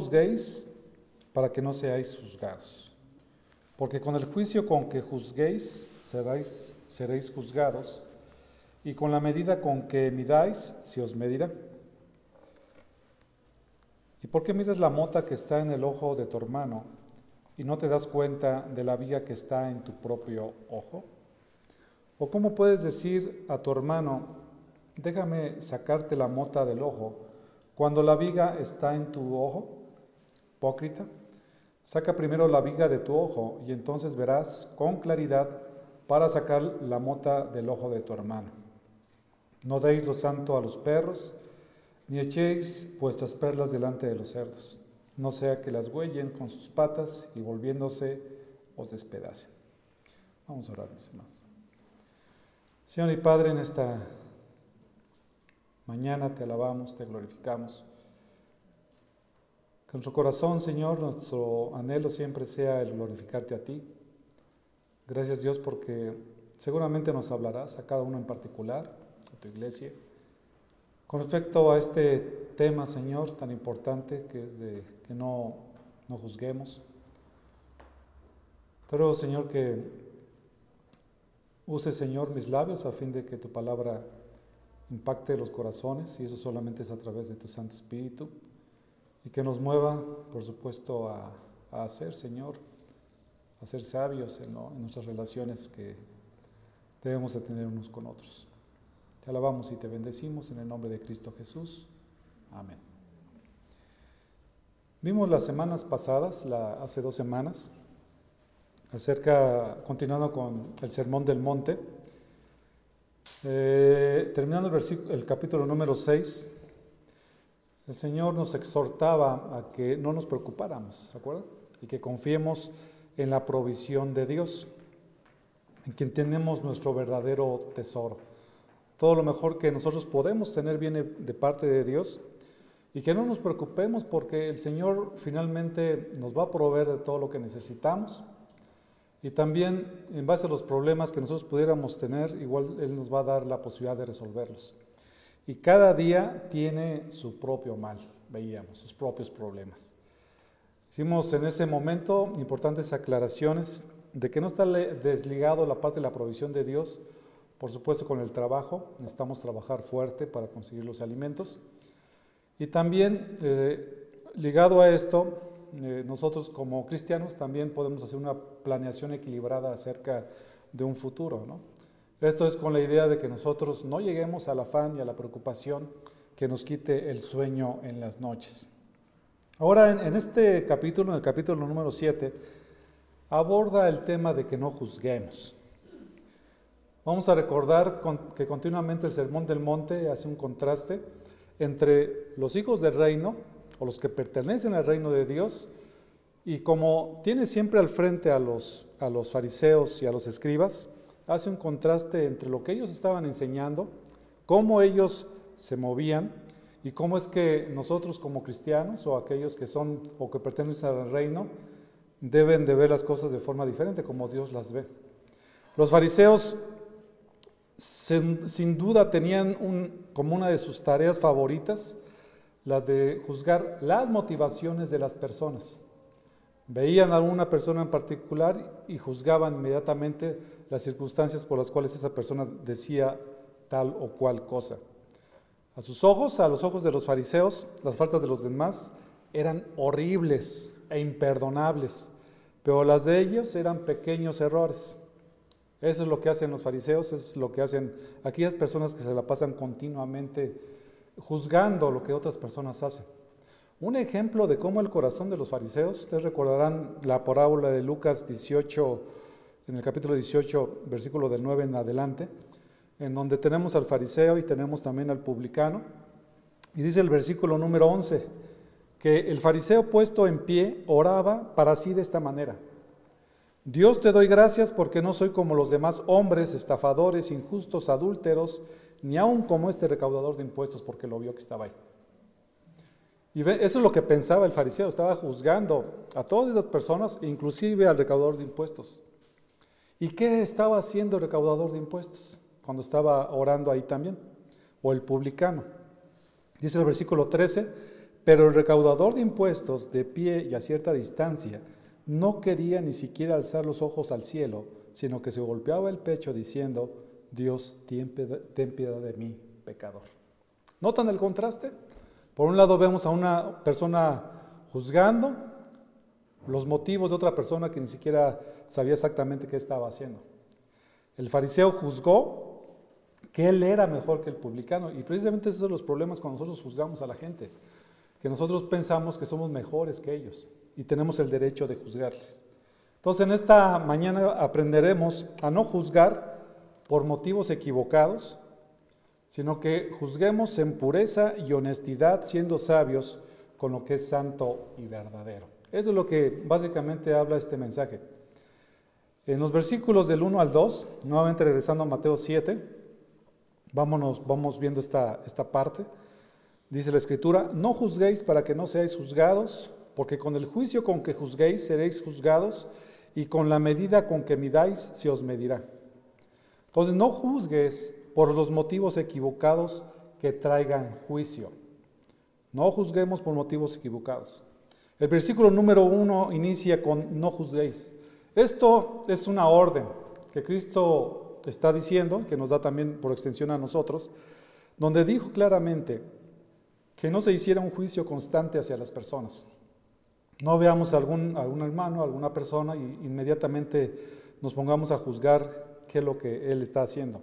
Juzguéis para que no seáis juzgados, porque con el juicio con que juzguéis seréis, seréis juzgados, y con la medida con que midáis se os medirá. ¿Y por qué miras la mota que está en el ojo de tu hermano y no te das cuenta de la viga que está en tu propio ojo? ¿O cómo puedes decir a tu hermano, déjame sacarte la mota del ojo, cuando la viga está en tu ojo? Hipócrita, saca primero la viga de tu ojo y entonces verás con claridad para sacar la mota del ojo de tu hermano. No deis lo santo a los perros, ni echéis vuestras perlas delante de los cerdos, no sea que las huellen con sus patas y volviéndose os despedacen. Vamos a orar, mis hermanos. Señor y Padre, en esta mañana te alabamos, te glorificamos. Que nuestro corazón, Señor, nuestro anhelo siempre sea el glorificarte a ti. Gracias Dios porque seguramente nos hablarás a cada uno en particular, a tu iglesia con respecto a este tema, Señor, tan importante que es de que no, no juzguemos, te ruego, Señor, que use, Señor, mis labios a fin de que tu palabra impacte los corazones y eso solamente es a través de tu Santo Espíritu y que nos mueva, por supuesto, a, hacer, Señor, a ser sabios en, nuestras relaciones que debemos de tener unos con otros. Te alabamos y te bendecimos en el nombre de Cristo Jesús. Amén. Vimos las semanas pasadas, hace dos semanas, acerca, continuando con el Sermón del Monte, eh, terminando el, el capítulo número 6, el Señor nos exhortaba a que no nos preocupáramos, ¿se acuerdan? Y que confiemos en la provisión de Dios, en quien tenemos nuestro verdadero tesoro todo lo mejor que nosotros podemos tener viene de parte de Dios y que no nos preocupemos porque el Señor finalmente nos va a proveer de todo lo que necesitamos y también en base a los problemas que nosotros pudiéramos tener, igual Él nos va a dar la posibilidad de resolverlos. Y cada día tiene su propio mal, veíamos, sus propios problemas. Hicimos en ese momento importantes aclaraciones de que no está desligado la parte de la provisión de Dios por supuesto, con el trabajo, necesitamos trabajar fuerte para conseguir los alimentos. Y también, eh, ligado a esto, eh, nosotros como cristianos también podemos hacer una planeación equilibrada acerca de un futuro. Esto es con la idea de que nosotros no lleguemos al afán y a la preocupación que nos quite el sueño en las noches. Ahora, en, este capítulo, en el capítulo número 7, aborda el tema de que no juzguemos. Vamos a recordar que continuamente el Sermón del Monte hace un contraste entre los hijos del reino o los que pertenecen al reino de Dios y como tiene siempre al frente a los, a los fariseos y a los escribas, hace un contraste entre lo que ellos estaban enseñando, cómo ellos se movían y cómo es que nosotros como cristianos o aquellos que son o que pertenecen al reino deben de ver las cosas de forma diferente como Dios las ve. Los fariseos sin, duda tenían como una de sus tareas favoritas la de juzgar las motivaciones de las personas. Veían a una persona en particular y juzgaban inmediatamente las circunstancias por las cuales esa persona decía tal o cual cosa. A sus ojos, a los ojos de los fariseos, las faltas de los demás eran horribles e imperdonables, pero las de ellos eran pequeños errores. Eso es lo que hacen los fariseos, es lo que hacen aquellas personas que se la pasan continuamente juzgando lo que otras personas hacen. Un ejemplo de cómo el corazón de los fariseos, ustedes recordarán la parábola de Lucas 18, en el capítulo 18, versículo del 9 en adelante, en donde tenemos al fariseo y tenemos también al publicano. Y dice el versículo número 11, que el fariseo puesto en pie oraba para sí de esta manera. Dios te doy gracias porque no soy como los demás hombres, estafadores, injustos, adúlteros, ni aun como este recaudador de impuestos porque lo vio que estaba ahí. Y eso es lo que pensaba el fariseo, estaba juzgando a todas esas personas, inclusive al recaudador de impuestos. ¿Y qué estaba haciendo el recaudador de impuestos cuando estaba orando ahí también? O el publicano. Dice el versículo 13, Pero el recaudador de impuestos, de pie y a cierta distancia, no quería ni siquiera alzar los ojos al cielo, sino que se golpeaba el pecho diciendo, Dios, ten piedad de mí, pecador. ¿Notan el contraste? Por un lado vemos a una persona juzgando los motivos de otra persona que ni siquiera sabía exactamente qué estaba haciendo. El fariseo juzgó que él era mejor que el publicano y precisamente esos son los problemas cuando nosotros juzgamos a la gente, que nosotros pensamos que somos mejores que ellos y tenemos el derecho de juzgarles. Entonces en esta mañana aprenderemos a no juzgar por motivos equivocados, sino que juzguemos en pureza y honestidad, siendo sabios con lo que es santo y verdadero. Eso es lo que básicamente habla este mensaje. En los versículos del 1 al 2, nuevamente regresando a Mateo 7, vámonos, vamos viendo esta, esta parte. Dice la escritura, no juzguéis para que no seáis juzgados, porque con el juicio con que juzguéis seréis juzgados y con la medida con que midáis se os medirá. Entonces no juzgues por los motivos equivocados que traigan juicio. No juzguemos por motivos equivocados. El versículo número uno inicia con no juzguéis. Esto es una orden que Cristo está diciendo, que nos da también por extensión a nosotros, donde dijo claramente que no se hiciera un juicio constante hacia las personas. No veamos a algún, algún hermano, alguna persona y inmediatamente nos pongamos a juzgar qué es lo que él está haciendo.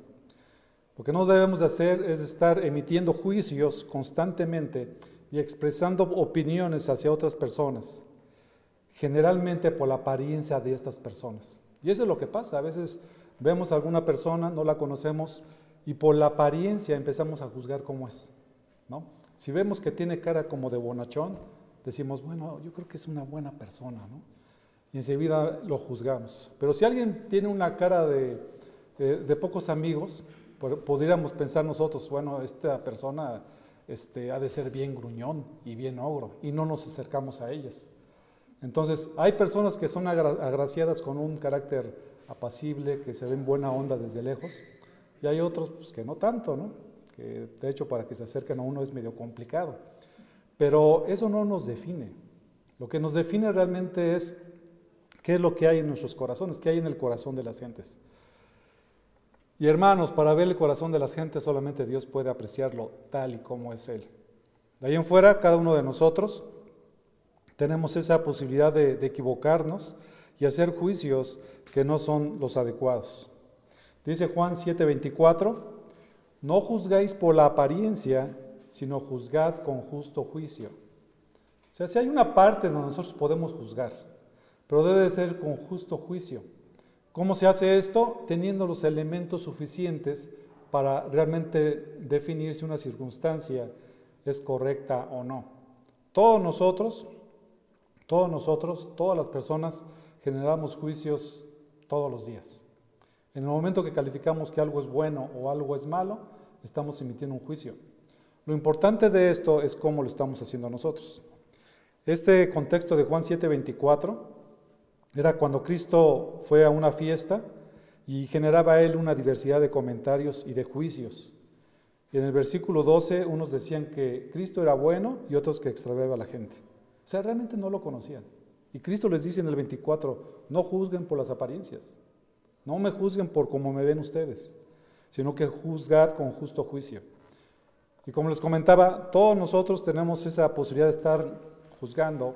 Lo que no debemos de hacer es estar emitiendo juicios constantemente y expresando opiniones hacia otras personas, generalmente por la apariencia de estas personas. Y eso es lo que pasa. A veces vemos a alguna persona, no la conocemos, y por la apariencia empezamos a juzgar cómo es. ¿no? Si vemos que tiene cara como de bonachón, decimos, bueno, yo creo que es una buena persona, ¿no? Y enseguida lo juzgamos. Pero si alguien tiene una cara de, de, pocos amigos, podríamos pensar nosotros, bueno, esta persona este, ha de ser bien gruñón y bien ogro, y no nos acercamos a ellas. Entonces, hay personas que son agraciadas con un carácter apacible, que se ven buena onda desde lejos, y hay otros pues, que no tanto, ¿no? que de hecho para que se acerquen a uno es medio complicado. Pero eso no nos define. Lo que nos define realmente es qué es lo que hay en nuestros corazones, qué hay en el corazón de las gentes. Y hermanos, para ver el corazón de las gentes solamente Dios puede apreciarlo tal y como es Él. De ahí en fuera, cada uno de nosotros tenemos esa posibilidad de, equivocarnos y hacer juicios que no son los adecuados. Dice Juan 7:24, no juzgáis por la apariencia, sino juzgad con justo juicio. O sea, si hay una parte donde nosotros podemos juzgar, pero debe de ser con justo juicio. ¿Cómo se hace esto? Teniendo los elementos suficientes para realmente definir si una circunstancia es correcta o no. Todos nosotros, todos nosotros, todas las personas generamos juicios todos los días. En el momento que calificamos que algo es bueno o algo es malo, estamos emitiendo un juicio. Lo importante de esto es cómo lo estamos haciendo nosotros. Este contexto de Juan 7:24 era cuando Cristo fue a una fiesta y generaba él una diversidad de comentarios y de juicios. Y en el versículo 12 unos decían que Cristo era bueno y otros que extraviaba a la gente. O sea, realmente no lo conocían. Y Cristo les dice en el 24, no juzguen por las apariencias, no me juzguen por cómo me ven ustedes, sino que juzgad con justo juicio. Y como les comentaba, todos nosotros tenemos esa posibilidad de estar juzgando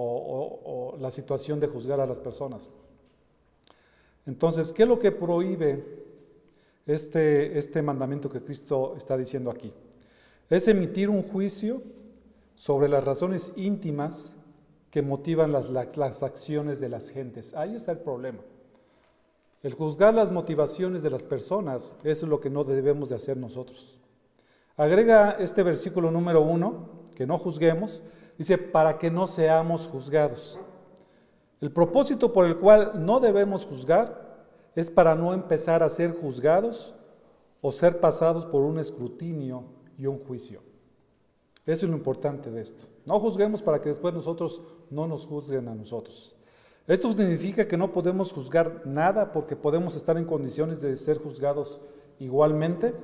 o, la situación de juzgar a las personas. Entonces, ¿qué es lo que prohíbe este, este mandamiento que Cristo está diciendo aquí? Es emitir un juicio sobre las razones íntimas que motivan las, las, acciones de las gentes. Ahí está el problema. El juzgar las motivaciones de las personas es lo que no debemos de hacer nosotros. Agrega este versículo número uno, que no juzguemos, dice, para que no seamos juzgados. El propósito por el cual no debemos juzgar es para no empezar a ser juzgados o ser pasados por un escrutinio y un juicio. Eso es lo importante de esto. No juzguemos para que después nosotros no nos juzguen a nosotros. Esto significa que no podemos juzgar nada porque podemos estar en condiciones de ser juzgados igualmente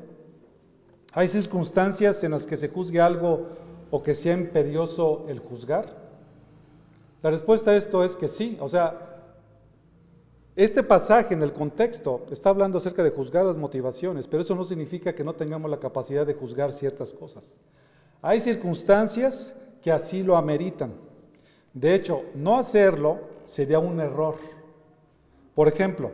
hay circunstancias en las que se juzgue algo o que sea imperioso el juzgar? La respuesta a esto es que sí, o sea, este pasaje en el contexto está hablando acerca de juzgar las motivaciones, pero eso no significa que no tengamos la capacidad de juzgar ciertas cosas. Hay circunstancias que así lo ameritan. De hecho, no hacerlo sería un error. Por ejemplo,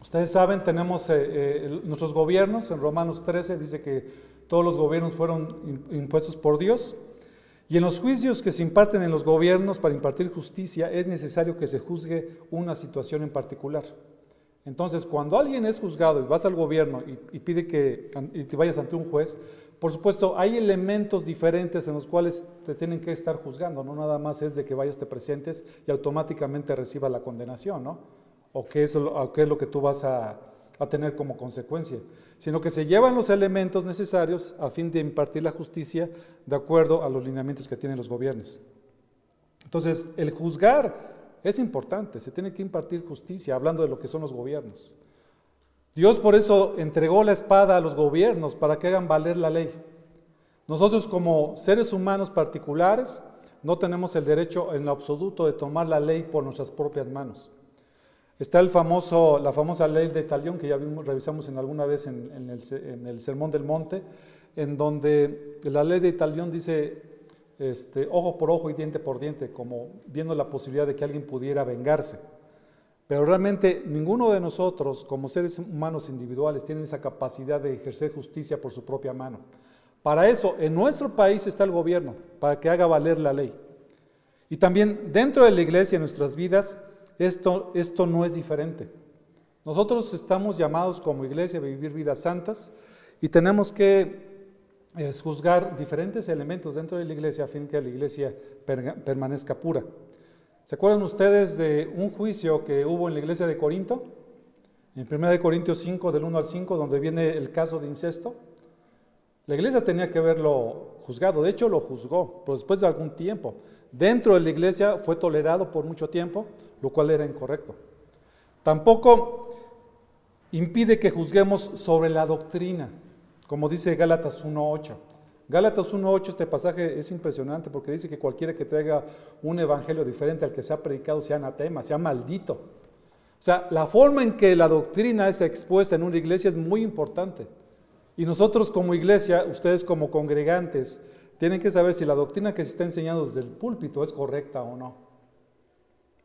ustedes saben, tenemos eh, eh, nuestros gobiernos, en Romanos 13 dice que todos los gobiernos fueron impuestos por Dios. Y en los juicios que se imparten en los gobiernos para impartir justicia es necesario que se juzgue una situación en particular. Entonces, cuando alguien es juzgado y vas al gobierno y, pide que y te vayas ante un juez, por supuesto, hay elementos diferentes en los cuales te tienen que estar juzgando, no nada más es de que vayas, te presentes y automáticamente reciba la condenación, ¿no? O qué es, o qué es lo que tú vas a, a tener como consecuencia, sino que se llevan los elementos necesarios a fin de impartir la justicia de acuerdo a los lineamientos que tienen los gobiernos. Entonces, el juzgar es importante, se tiene que impartir justicia, hablando de lo que son los gobiernos. Dios por eso entregó la espada a los gobiernos para que hagan valer la ley. Nosotros como seres humanos particulares no tenemos el derecho en lo absoluto de tomar la ley por nuestras propias manos. Está la famosa ley de Talión que ya revisamos en alguna vez en, el, Sermón del Monte, en donde la ley de Talión dice este, ojo por ojo y diente por diente, como viendo la posibilidad de que alguien pudiera vengarse. Pero realmente ninguno de nosotros, como seres humanos individuales, tiene esa capacidad de ejercer justicia por su propia mano. Para eso, en nuestro país está el gobierno, para que haga valer la ley. Y también dentro de la iglesia, en nuestras vidas, esto, esto no es diferente. Nosotros estamos llamados como iglesia a vivir vidas santas y tenemos que juzgar diferentes elementos dentro de la iglesia a fin que la iglesia permanezca pura. ¿Se acuerdan ustedes de un juicio que hubo en la iglesia de Corinto? En 1 Corintios 5, del 1 al 5, donde viene el caso de incesto. La iglesia tenía que haberlo juzgado, de hecho lo juzgó, pero después de algún tiempo. Dentro de la iglesia fue tolerado por mucho tiempo, lo cual era incorrecto. Tampoco impide que juzguemos sobre la doctrina, como dice Gálatas 1.8. Gálatas 1.8, este pasaje es impresionante porque dice que cualquiera que traiga un evangelio diferente al que se ha predicado sea anatema, sea maldito. O sea, la forma en que la doctrina es expuesta en una iglesia es muy importante. Y nosotros como iglesia, ustedes como congregantes, tienen que saber si la doctrina que se está enseñando desde el púlpito es correcta o no.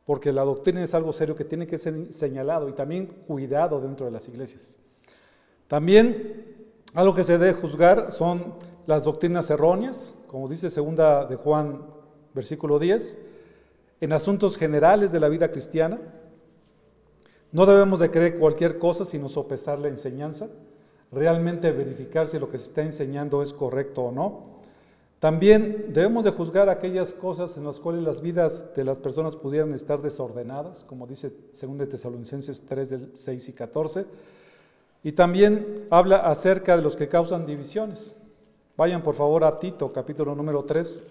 Porque la doctrina es algo serio que tiene que ser señalado y también cuidado dentro de las iglesias. También algo que se debe juzgar son las doctrinas erróneas, como dice segunda de Juan, versículo 10, en asuntos generales de la vida cristiana. No debemos de creer cualquier cosa sino sopesar la enseñanza, realmente verificar si lo que se está enseñando es correcto o no. También debemos de juzgar aquellas cosas en las cuales las vidas de las personas pudieran estar desordenadas, como dice 2 Tesalonicenses 3 del 6 y 14. Y también habla acerca de los que causan divisiones. Vayan por favor a Tito, capítulo número 3.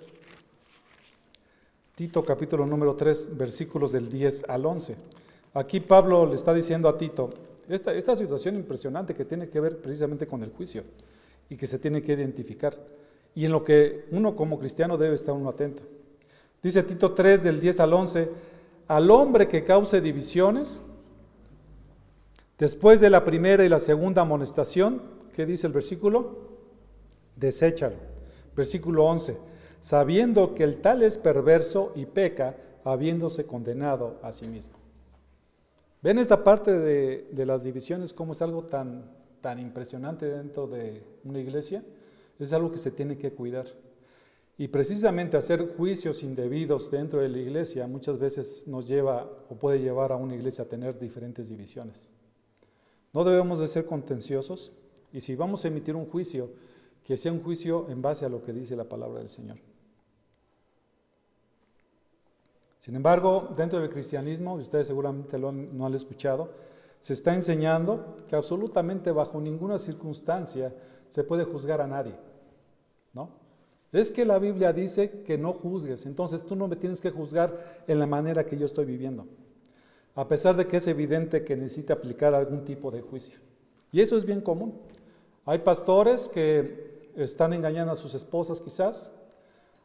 Tito, capítulo número 3, versículos del 10 al 11. Aquí Pablo le está diciendo a Tito, esta, esta situación impresionante que tiene que ver precisamente con el juicio y que se tiene que identificar y en lo que uno como cristiano debe estar uno atento. Dice Tito 3 del 10 al 11, al hombre que cause divisiones, después de la primera y la segunda amonestación, ¿qué dice el versículo? deséchalo. Versículo 11, sabiendo que el tal es perverso y peca, habiéndose condenado a sí mismo. ¿Ven esta parte de, de las divisiones como es algo tan, tan impresionante dentro de una iglesia? Es algo que se tiene que cuidar. Y precisamente hacer juicios indebidos dentro de la iglesia muchas veces nos lleva o puede llevar a una iglesia a tener diferentes divisiones. No debemos de ser contenciosos y si vamos a emitir un juicio, que sea un juicio en base a lo que dice la palabra del Señor. Sin embargo, dentro del cristianismo, y ustedes seguramente lo no han escuchado, se está enseñando que absolutamente bajo ninguna circunstancia se puede juzgar a nadie. ¿No? Es que la Biblia dice que no juzgues, entonces tú no me tienes que juzgar en la manera que yo estoy viviendo, a pesar de que es evidente que necesita aplicar algún tipo de juicio. Y eso es bien común. Hay pastores que están engañando a sus esposas quizás,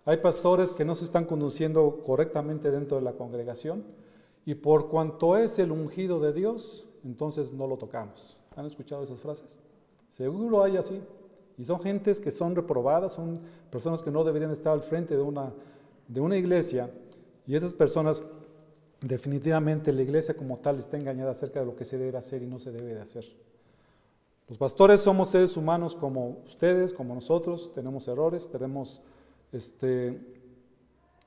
Hay pastores que no se están conduciendo correctamente dentro de la congregación y por cuanto es el ungido de Dios, entonces no lo tocamos. ¿Han escuchado esas frases? Seguro hay así. Y son gentes que son reprobadas, son personas que no deberían estar al frente de una, de una iglesia. Y esas personas, definitivamente la iglesia como tal está engañada acerca de lo que se debe hacer y no se debe de hacer. Los pastores somos seres humanos como ustedes, como nosotros, tenemos errores, tenemos este,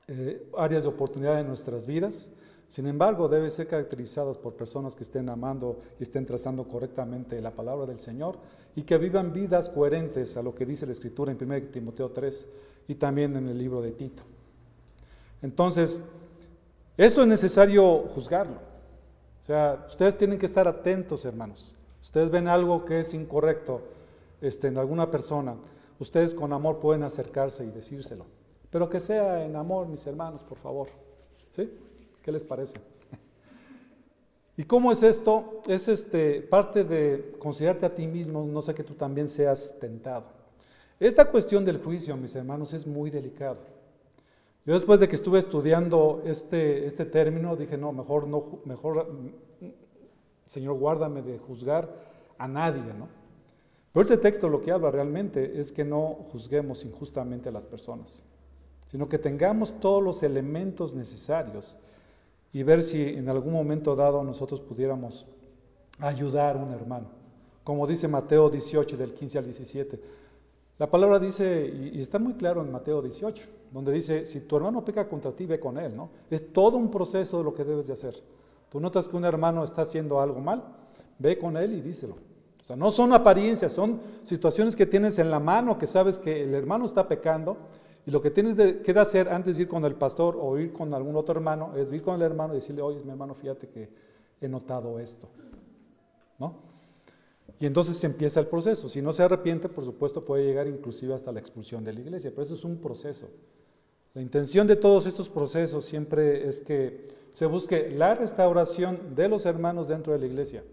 eh, áreas de oportunidad en nuestras vidas. Sin embargo, debe ser caracterizadas por personas que estén amando y estén trazando correctamente la palabra del Señor y que vivan vidas coherentes a lo que dice la Escritura en 1 Timoteo 3 y también en el libro de Tito. Entonces, eso es necesario juzgarlo. O sea, ustedes tienen que estar atentos, hermanos. Ustedes ven algo que es incorrecto este, en alguna persona, ustedes con amor pueden acercarse y decírselo. Pero que sea en amor, mis hermanos, por favor. ¿Sí? ¿Qué les parece? ¿Y cómo es esto? Es este, parte de considerarte a ti mismo, no sé que tú también seas tentado. Esta cuestión del juicio, mis hermanos, es muy delicado. Yo después de que estuve estudiando este, este término, dije, no, mejor, no, mejor, Señor, guárdame de juzgar a nadie, ¿no? Pero este texto lo que habla realmente es que no juzguemos injustamente a las personas, sino que tengamos todos los elementos necesarios y ver si en algún momento dado nosotros pudiéramos ayudar a un hermano. Como dice Mateo 18 del 15 al 17. La palabra dice, y, está muy claro en Mateo 18, donde dice, si tu hermano peca contra ti, ve con él, ¿no? Es todo un proceso de lo que debes de hacer. Tú notas que un hermano está haciendo algo mal, ve con él y díselo. O sea, no son apariencias, son situaciones que tienes en la mano, que sabes que el hermano está pecando y lo que tienes que hacer antes de ir con el pastor o ir con algún otro hermano es ir con el hermano y decirle, oye, mi hermano, fíjate que he notado esto. ¿No? Y entonces empieza el proceso. Si no se arrepiente, por supuesto, puede llegar inclusive hasta la expulsión de la iglesia. Pero eso es un proceso. La intención de todos estos procesos siempre es que se busque la restauración de los hermanos dentro de la iglesia.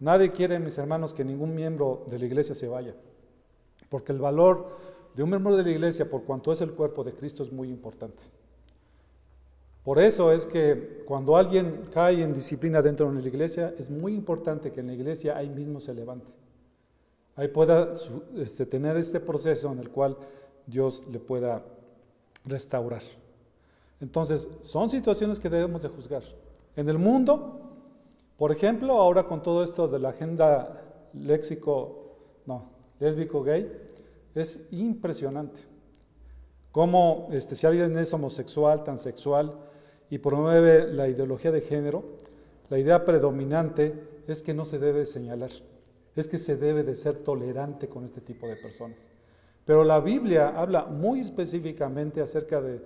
Nadie quiere, mis hermanos, que ningún miembro de la iglesia se vaya. Porque el valor de un miembro de la iglesia, por cuanto es el cuerpo de Cristo, es muy importante. Por eso es que cuando alguien cae en disciplina dentro de la iglesia, es muy importante que en la iglesia ahí mismo se levante. Ahí pueda este, tener este proceso en el cual Dios le pueda restaurar. Entonces, son situaciones que debemos de juzgar. En el mundo, por ejemplo, ahora con todo esto de la agenda léxico, no, lésbico gay, es impresionante. Cómo este, si alguien es homosexual, transexual y promueve la ideología de género, la idea predominante es que no se debe señalar, es que se debe de ser tolerante con este tipo de personas. Pero la Biblia habla muy específicamente acerca de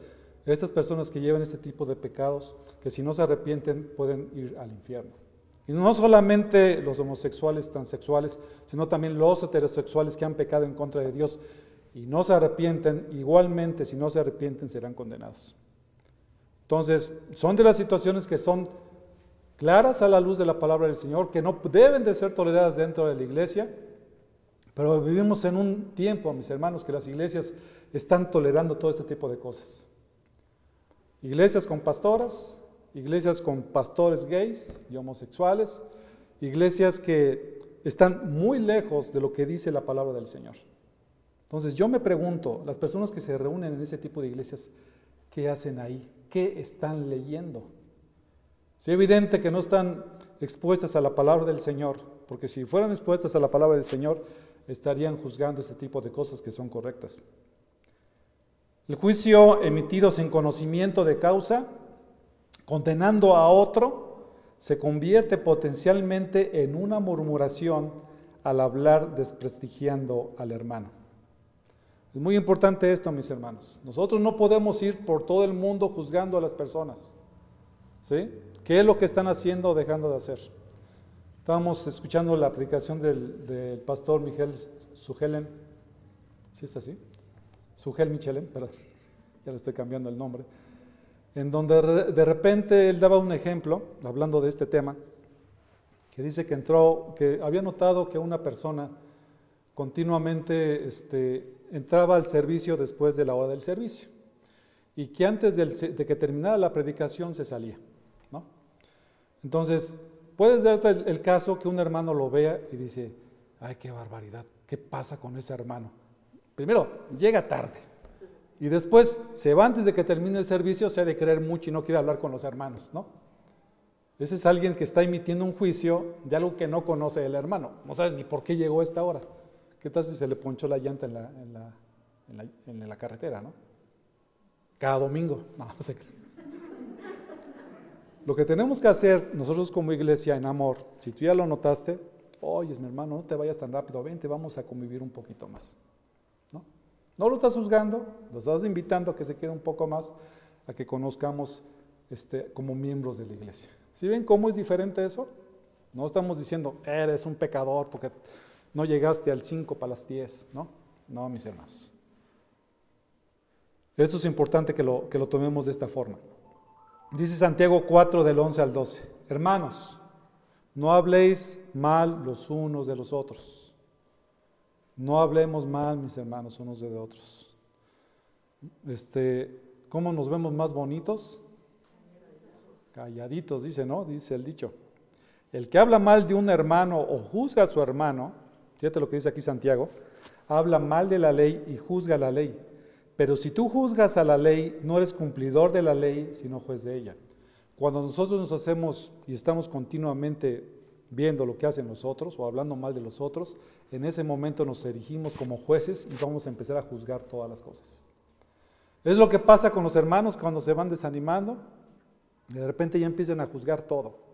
estas personas que llevan este tipo de pecados, que si no se arrepienten pueden ir al infierno. Y no solamente los homosexuales, transexuales, sino también los heterosexuales que han pecado en contra de Dios y no se arrepienten, igualmente si no se arrepienten serán condenados. Entonces, son de las situaciones que son claras a la luz de la palabra del Señor, que no deben de ser toleradas dentro de la iglesia, pero vivimos en un tiempo, mis hermanos, que las iglesias están tolerando todo este tipo de cosas. Iglesias con pastoras, iglesias con pastores gays y homosexuales, iglesias que están muy lejos de lo que dice la palabra del Señor. Entonces yo me pregunto, las personas que se reúnen en ese tipo de iglesias, ¿qué hacen ahí? ¿Qué están leyendo? Es evidente que no están expuestas a la palabra del Señor, porque si fueran expuestas a la palabra del Señor, estarían juzgando ese tipo de cosas que son correctas. El juicio emitido sin conocimiento de causa condenando a otro, se convierte potencialmente en una murmuración al hablar desprestigiando al hermano. Es muy importante esto, mis hermanos. Nosotros no podemos ir por todo el mundo juzgando a las personas. ¿Sí? ¿Qué es lo que están haciendo o dejando de hacer? Estábamos escuchando la predicación del, pastor Miguel Sugelen. ¿Sí es así? Sugel Michelen, perdón, ya le estoy cambiando el nombre en donde de repente él daba un ejemplo, hablando de este tema, que dice que entró, que había notado que una persona continuamente este, entraba al servicio después de la hora del servicio. y que antes de que terminara la predicación se salía. Entonces, puedes darte el, caso que un hermano lo vea y dice, ay, qué barbaridad, ¿qué pasa con ese hermano? Primero, llega tarde. Y después se va antes de que termine el servicio, se ha de creer mucho y no quiere hablar con los hermanos, ¿no? Ese es alguien que está emitiendo un juicio de algo que no conoce el hermano. No sabe ni por qué llegó a esta hora. ¿Qué tal si se le ponchó la llanta en la, carretera, no? Cada domingo. No, no sé. Lo que tenemos que hacer nosotros como iglesia en amor, si tú ya lo notaste, oye, mi hermano, no te vayas tan rápido, vente, vamos a convivir un poquito más. ¿No? lo estás juzgando, lo estás invitando a que se quede un poco más, a que conozcamos este, como miembros de la iglesia. ¿Sí ven cómo es diferente eso? No estamos diciendo, eres un pecador porque no llegaste al 5 para las 10, ¿no? No, mis hermanos. Esto es importante que lo, que lo tomemos de esta forma. Dice Santiago 4 del 11 al 12, hermanos, no habléis mal los unos de los otros. No hablemos mal, mis hermanos, unos de otros. Este, ¿Cómo nos vemos más bonitos? Calladitos, dice, ¿no? Dice el dicho. El que habla mal de un hermano o juzga a su hermano, fíjate lo que dice aquí Santiago, habla mal de la ley y juzga la ley. Pero si tú juzgas a la ley, no eres cumplidor de la ley, sino juez de ella. Cuando nosotros nos hacemos y estamos continuamente viendo lo que hacen los otros o hablando mal de los otros, en ese momento nos erigimos como jueces y vamos a empezar a juzgar todas las cosas. Es lo que pasa con los hermanos cuando se van desanimando, de repente ya empiezan a juzgar todo.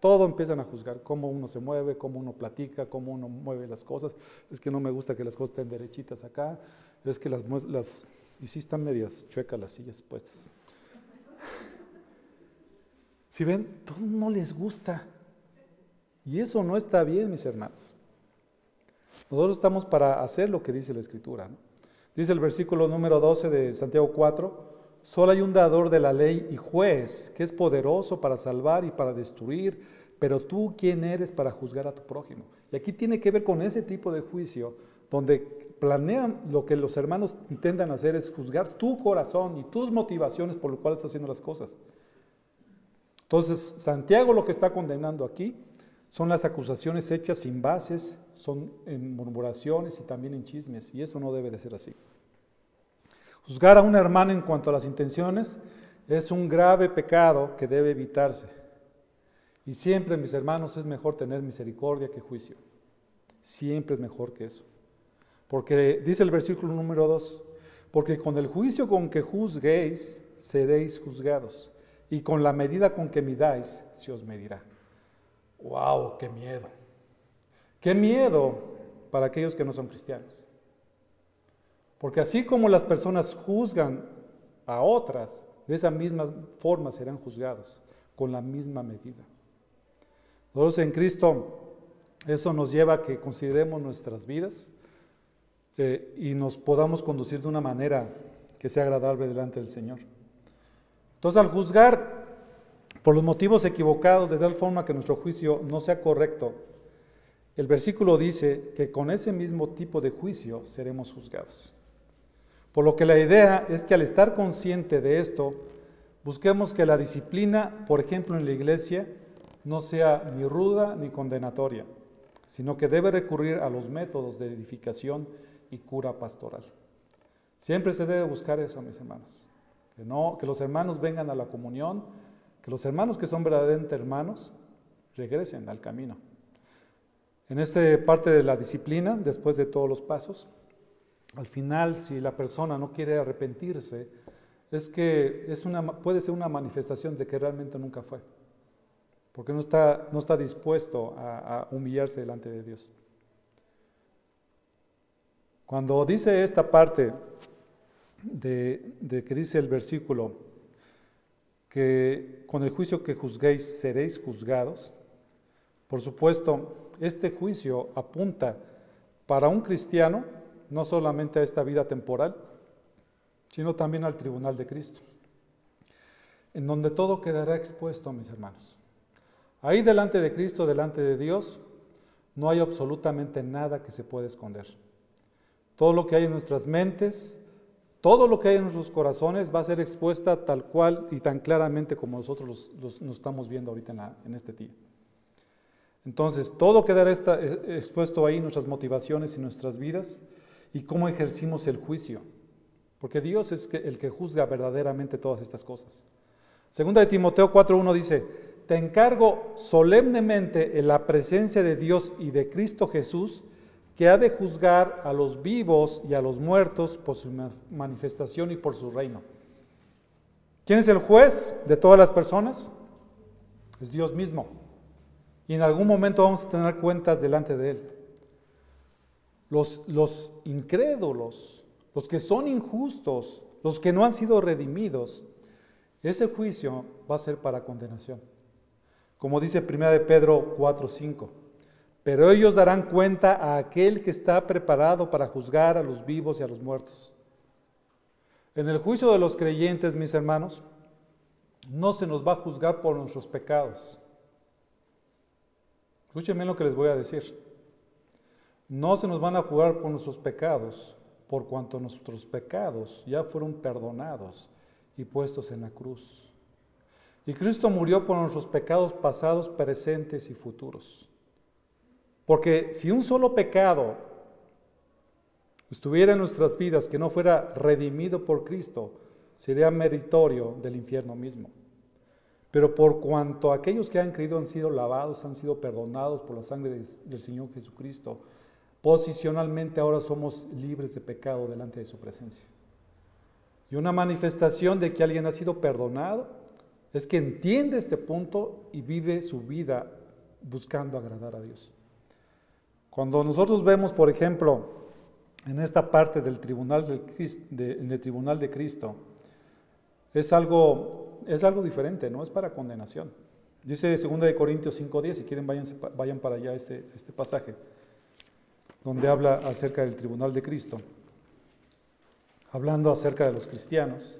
Todo empiezan a juzgar, cómo uno se mueve, cómo uno platica, cómo uno mueve las cosas. Es que no me gusta que las cosas estén derechitas acá. Es que las, las y sí están medias chuecas las sillas puestas. Si ven, todos no les gusta. Y eso no está bien, mis hermanos. Nosotros estamos para hacer lo que dice la Escritura. Dice el versículo número 12 de Santiago 4, Solo hay un dador de la ley y juez que es poderoso para salvar y para destruir, pero tú quién eres para juzgar a tu prójimo. Y aquí tiene que ver con ese tipo de juicio donde planean lo que los hermanos intentan hacer es juzgar tu corazón y tus motivaciones por lo cual estás haciendo las cosas. Entonces, Santiago lo que está condenando aquí son las acusaciones hechas sin bases, son en murmuraciones y también en chismes, y eso no debe de ser así. Juzgar a un hermano en cuanto a las intenciones es un grave pecado que debe evitarse. Y siempre, mis hermanos, es mejor tener misericordia que juicio. Siempre es mejor que eso. Porque dice el versículo número 2, porque con el juicio con que juzguéis, seréis juzgados, y con la medida con que midáis, se os medirá. ¡Wow! ¡Qué miedo! ¡Qué miedo para aquellos que no son cristianos! Porque así como las personas juzgan a otras, de esa misma forma serán juzgados, con la misma medida. Nosotros en Cristo, eso nos lleva a que consideremos nuestras vidas eh, y nos podamos conducir de una manera que sea agradable delante del Señor. Entonces, al juzgar por los motivos equivocados, de tal forma que nuestro juicio no sea correcto, el versículo dice que con ese mismo tipo de juicio seremos juzgados. Por lo que la idea es que al estar consciente de esto, busquemos que la disciplina, por ejemplo en la iglesia, no sea ni ruda ni condenatoria, sino que debe recurrir a los métodos de edificación y cura pastoral. Siempre se debe buscar eso, mis hermanos. Que, no, que los hermanos vengan a la comunión, que los hermanos que son verdaderamente hermanos regresen al camino. En esta parte de la disciplina, después de todos los pasos, al final, si la persona no quiere arrepentirse, es que es una, puede ser una manifestación de que realmente nunca fue, porque no está, no está dispuesto a, humillarse delante de Dios. Cuando dice esta parte de, de, que dice el versículo, que con el juicio que juzguéis seréis juzgados, por supuesto, este juicio apunta para un cristiano no solamente a esta vida temporal, sino también al tribunal de Cristo, en donde todo quedará expuesto, mis hermanos. Ahí delante de Cristo, delante de Dios, no hay absolutamente nada que se pueda esconder. Todo lo que hay en nuestras mentes, Todo lo que hay en nuestros corazones va a ser expuesta tal cual y tan claramente como nosotros nos estamos viendo ahorita en, este día. Entonces, todo quedará expuesto ahí, nuestras motivaciones y nuestras vidas, y cómo ejercimos el juicio. Porque Dios es el que juzga verdaderamente todas estas cosas. Segunda de Timoteo 4.1 dice, te encargo solemnemente en la presencia de Dios y de Cristo Jesús, que ha de juzgar a los vivos y a los muertos por su manifestación y por su reino. ¿Quién es el juez de todas las personas? Es Dios mismo. Y en algún momento vamos a tener cuentas delante de Él. Los, los incrédulos, los que son injustos, los que no han sido redimidos, ese juicio va a ser para condenación. Como dice 1 de Pedro 4:5. Pero ellos darán cuenta a aquel que está preparado para juzgar a los vivos y a los muertos. En el juicio de los creyentes, mis hermanos, no se nos va a juzgar por nuestros pecados. Escúchenme lo que les voy a decir. No se nos van a juzgar por nuestros pecados, por cuanto nuestros pecados ya fueron perdonados y puestos en la cruz. Y Cristo murió por nuestros pecados pasados, presentes y futuros. Porque si un solo pecado estuviera en nuestras vidas que no fuera redimido por Cristo, sería meritorio del infierno mismo. Pero por cuanto aquellos que han creído han sido lavados, han sido perdonados por la sangre del Señor Jesucristo, posicionalmente ahora somos libres de pecado delante de su presencia. Y una manifestación de que alguien ha sido perdonado es que entiende este punto y vive su vida buscando agradar a Dios. Cuando nosotros vemos, por ejemplo, en esta parte del tribunal, de, tribunal de Cristo, es algo, es algo diferente, no es para condenación. Dice 2 Corintios 5.10, si quieren vayan, vayan para allá este, este pasaje, donde habla acerca del tribunal de Cristo, hablando acerca de los cristianos.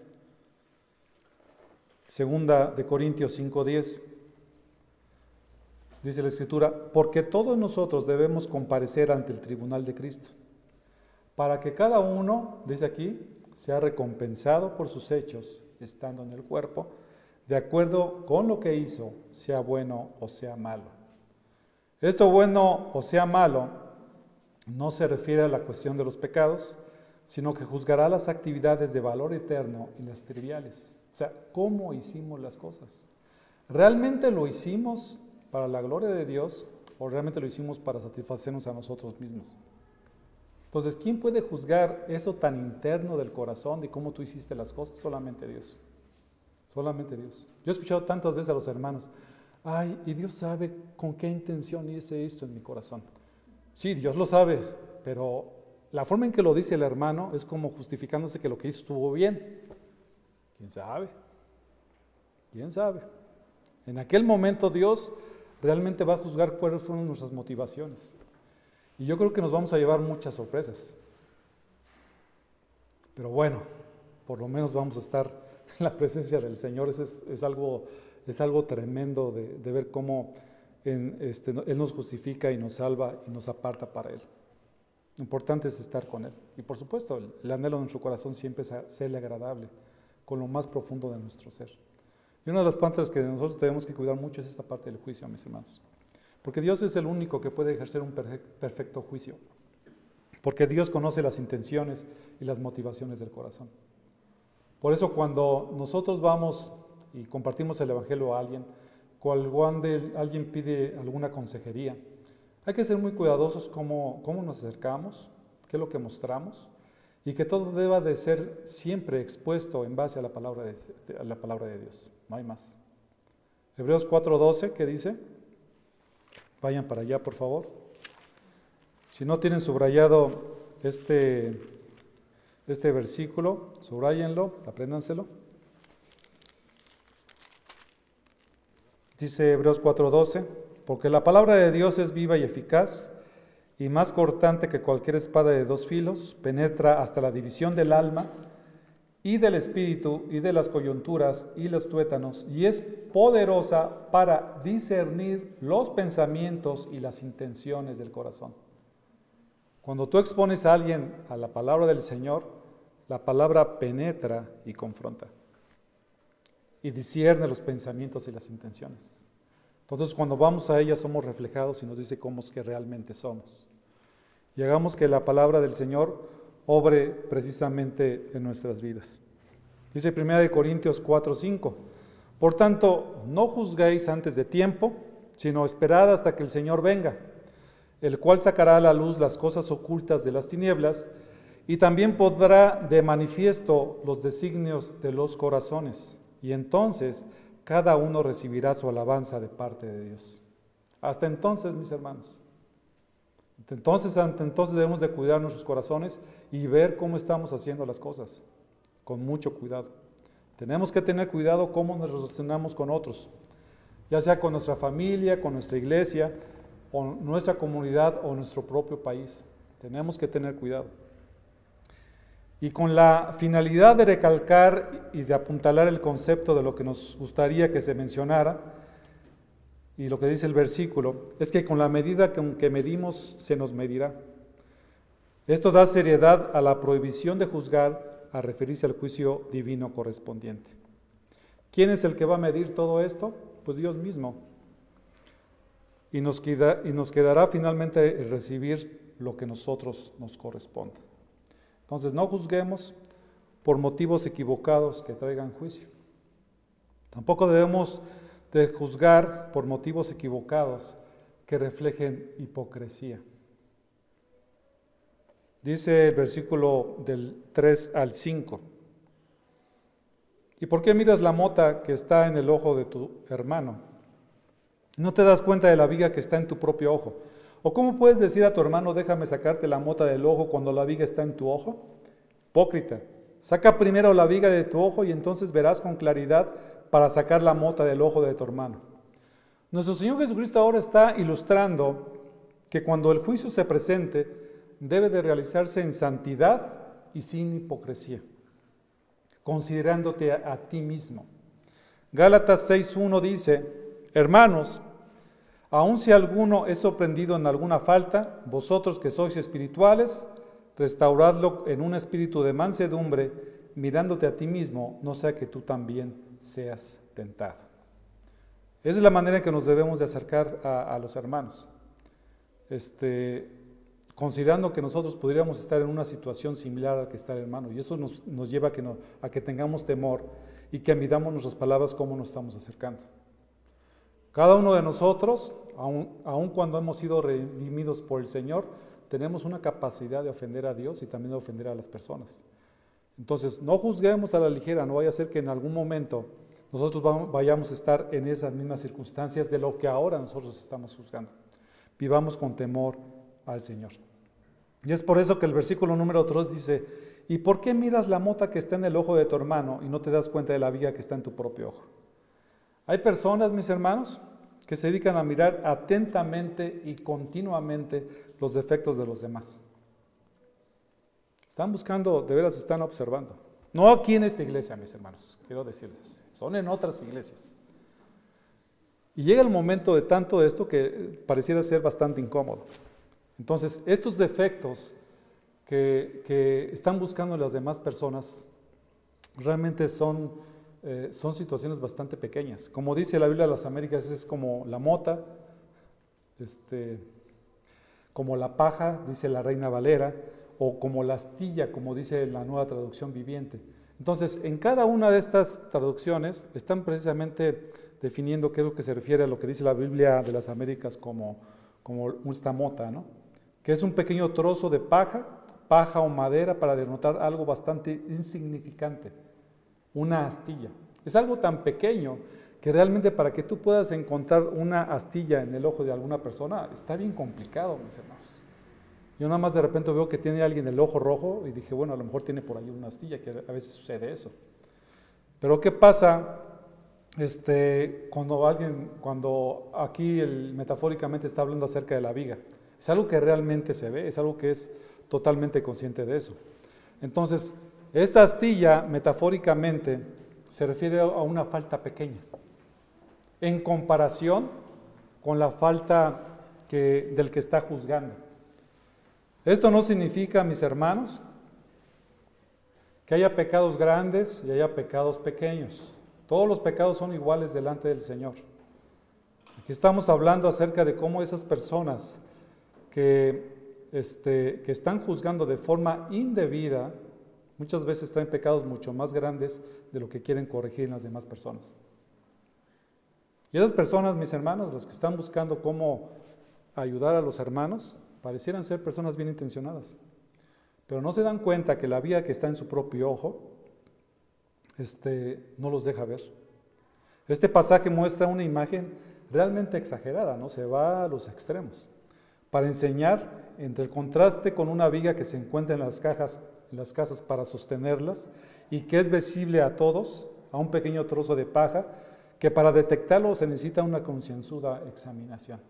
Segunda de Corintios 5.10, dice la Escritura, porque todos nosotros debemos comparecer ante el tribunal de Cristo, para que cada uno, dice aquí, sea recompensado por sus hechos, estando en el cuerpo, de acuerdo con lo que hizo, sea bueno o sea malo. Esto bueno o sea malo no se refiere a la cuestión de los pecados, sino que juzgará las actividades de valor eterno y las triviales. O sea, cómo hicimos las cosas. ¿Realmente lo hicimos para la gloria de Dios o realmente lo hicimos para satisfacernos a nosotros mismos? Entonces, ¿quién puede juzgar eso tan interno del corazón de cómo tú hiciste las cosas? Solamente Dios. Solamente Dios. Yo he escuchado tantas veces a los hermanos, ay, y Dios sabe con qué intención hice esto en mi corazón. Sí, Dios lo sabe, pero la forma en que lo dice el hermano es como justificándose que lo que hizo estuvo bien. ¿Quién sabe? ¿Quién sabe? En aquel momento Dios realmente va a juzgar cuáles fueron nuestras motivaciones. Y yo creo que nos vamos a llevar muchas sorpresas. Pero bueno, por lo menos vamos a estar en la presencia del Señor. Es, algo, es algo tremendo de, ver cómo este, Él nos justifica y nos salva y nos aparta para Él. Lo importante es estar con Él. Y por supuesto, el, anhelo de nuestro corazón siempre es serle agradable, con lo más profundo de nuestro ser. Y una de las partes que nosotros tenemos que cuidar mucho es esta parte del juicio, mis hermanos. Porque Dios es el único que puede ejercer un perfecto juicio. Porque Dios conoce las intenciones y las motivaciones del corazón. Por eso cuando nosotros vamos y compartimos el Evangelio a alguien, cuando alguien pide alguna consejería, hay que ser muy cuidadosos cómo, cómo nos acercamos, qué es lo que mostramos y que todo deba de ser siempre expuesto en base a la palabra de, la palabra de Dios. No hay más. Hebreos 4:12, ¿qué dice? Vayan para allá, por favor. Si no tienen subrayado este, este versículo, subrayenlo, apréndanselo. Dice Hebreos 4:12 porque la palabra de Dios es viva y eficaz y más cortante que cualquier espada de dos filos, penetra hasta la división del alma y del espíritu y de las coyunturas y los tuétanos, y es poderosa para discernir los pensamientos y las intenciones del corazón. Cuando tú expones a alguien a la palabra del Señor, La palabra penetra y confronta. Y discierne los pensamientos y las intenciones. Entonces cuando vamos a ella somos reflejados y nos dice cómo es que realmente somos. Y hagamos que la palabra del Señor obre precisamente en nuestras vidas. Dice 1 Corintios 4, 5. Por tanto, no juzguéis antes de tiempo, sino esperad hasta que el Señor venga, el cual sacará a la luz las cosas ocultas de las tinieblas y también podrá de manifiesto los designios de los corazones. Y entonces cada uno recibirá su alabanza de parte de Dios. Hasta entonces, mis hermanos. Entonces, ante entonces debemos de cuidar nuestros corazones y ver cómo estamos haciendo las cosas, con mucho cuidado. Tenemos que tener cuidado cómo nos relacionamos con otros, ya sea con nuestra familia, con nuestra iglesia, con nuestra comunidad o nuestro propio país. Tenemos que tener cuidado. Y con la finalidad de recalcar y de apuntalar el concepto de lo que nos gustaría que se mencionara, y lo que dice el versículo, es que con la medida con que medimos se nos medirá. Esto da seriedad a la prohibición de juzgar a referirse al juicio divino correspondiente. ¿Quién es el que va a medir todo esto? Pues Dios mismo. Y nos, y nos quedará finalmente recibir lo que nosotros nos corresponde. Entonces no juzguemos por motivos equivocados que traigan juicio. Tampoco debemos de juzgar por motivos equivocados que reflejen hipocresía. Dice el versículo del 3 al 5. ¿Y por qué miras la mota que está en el ojo de tu hermano? No te das cuenta de la viga que está en tu propio ojo. ¿O cómo puedes decir a tu hermano, déjame sacarte la mota del ojo cuando la viga está en tu ojo? Hipócrita. Saca primero la viga de tu ojo y entonces verás con claridad para sacar la mota del ojo de tu hermano. Nuestro Señor Jesucristo ahora está ilustrando que cuando el juicio se presente, debe de realizarse en santidad y sin hipocresía, considerándote a, a ti mismo. Gálatas 6.1 dice, hermanos, aun si alguno es sorprendido en alguna falta, vosotros que sois espirituales, restauradlo en un espíritu de mansedumbre, mirándote a ti mismo, no sea que tú también seas tentado. Esa es la manera en que nos debemos de acercar a, los hermanos. Este, considerando que nosotros podríamos estar en una situación similar a la que está el hermano. Y eso nos, lleva a que, a que tengamos temor y que midamos nuestras palabras cómo nos estamos acercando. Cada uno de nosotros, aun, cuando hemos sido redimidos por el Señor, tenemos una capacidad de ofender a Dios y también de ofender a las personas. Entonces, no juzguemos a la ligera, no vaya a ser que en algún momento nosotros vayamos a estar en esas mismas circunstancias de lo que ahora nosotros estamos juzgando. Vivamos con temor al Señor. Y es por eso que el versículo número 3 dice, ¿y por qué miras la mota que está en el ojo de tu hermano y no te das cuenta de la viga que está en tu propio ojo? Hay personas, mis hermanos, que se dedican a mirar atentamente y continuamente los defectos de los demás. Están buscando, de veras están observando. No aquí en esta iglesia, mis hermanos, quiero decirles, son en otras iglesias. Y llega el momento de tanto esto que pareciera ser bastante incómodo. Entonces, estos defectos que, que están buscando las demás personas realmente son, eh, son situaciones bastante pequeñas. Como dice la Biblia de las Américas, es como la mota, este, como la paja, dice la Reina Valera, o como la astilla, como dice la nueva traducción viviente. Entonces, en cada una de estas traducciones están precisamente definiendo qué es lo que se refiere a lo que dice la Biblia de las Américas como, como esta mota, ¿no? que es un pequeño trozo de paja, paja o madera para denotar algo bastante insignificante, una astilla. Es algo tan pequeño que realmente para que tú puedas encontrar una astilla en el ojo de alguna persona está bien complicado, mis hermanos. Yo nada más de repente veo que tiene alguien el ojo rojo y dije, bueno, a lo mejor tiene por ahí una astilla, que a veces sucede eso. Pero ¿qué pasa este, cuando alguien, cuando aquí metafóricamente está hablando acerca de la viga? Es algo que realmente se ve, es algo que es totalmente consciente de eso. Entonces, esta astilla metafóricamente se refiere a una falta pequeña, en comparación con la falta del que está juzgando. Esto no significa, mis hermanos, que haya pecados grandes y haya pecados pequeños. Todos los pecados son iguales delante del Señor. Aquí estamos hablando acerca de cómo esas personas que, este, que están juzgando de forma indebida, muchas veces traen pecados mucho más grandes de lo que quieren corregir en las demás personas. Y esas personas, mis hermanos, los que están buscando cómo ayudar a los hermanos, parecieran ser personas bien intencionadas, pero no se dan cuenta que la vida que está en su propio ojo este, no los deja ver. Este pasaje muestra una imagen realmente exagerada, ¿no? Se va a los extremos para enseñar entre el contraste con una viga que se encuentra en las cajas, las casas para sostenerlas y que es visible a todos, a un pequeño trozo de paja, que para detectarlo se necesita una concienzuda examinación.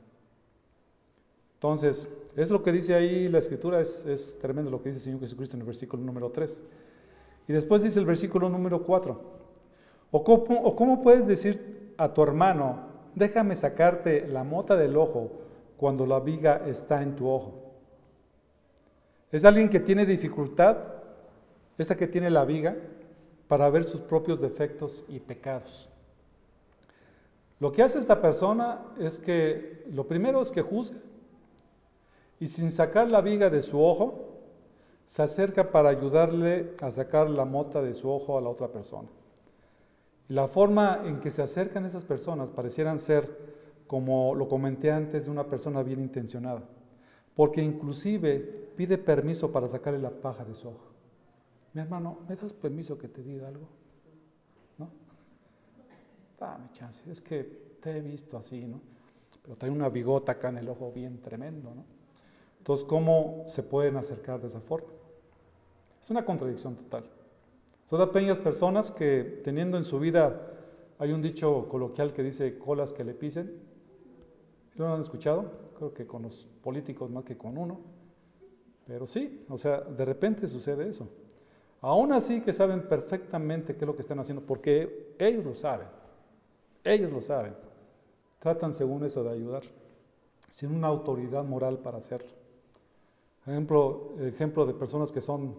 Entonces, es lo que dice ahí la escritura, es, es tremendo lo que dice el Señor Jesucristo en el versículo número 3. Y después dice el versículo número 4. ¿O cómo, puedes decir a tu hermano, déjame sacarte la mota del ojo cuando la viga está en tu ojo? Es alguien que tiene dificultad, esta que tiene la viga, para ver sus propios defectos y pecados. Lo que hace esta persona es que lo primero es que juzga y sin sacar la viga de su ojo, se acerca para ayudarle a sacar la mota de su ojo a la otra persona. La forma en que se acercan esas personas parecieran ser, como lo comenté antes, de una persona bien intencionada, porque inclusive pide permiso para sacarle la paja de su ojo. Mi hermano, ¿me das permiso que te diga algo? ¿No? Dame chance, es que te he visto así, ¿no? Pero trae una bigota acá en el ojo bien tremendo, ¿no? Entonces, ¿cómo se pueden acercar de esa forma? Es una contradicción total. Son aquellas personas que teniendo en su vida, hay un dicho coloquial que dice colas que le pisen. ¿Lo han escuchado? Creo que con los políticos más que con uno. Pero sí, o sea, de repente sucede eso. Aún así que saben perfectamente qué es lo que están haciendo, porque ellos lo saben. Ellos lo saben. Tratan según eso de ayudar, sin una autoridad moral para hacerlo. Ejemplo, ejemplo de personas que son,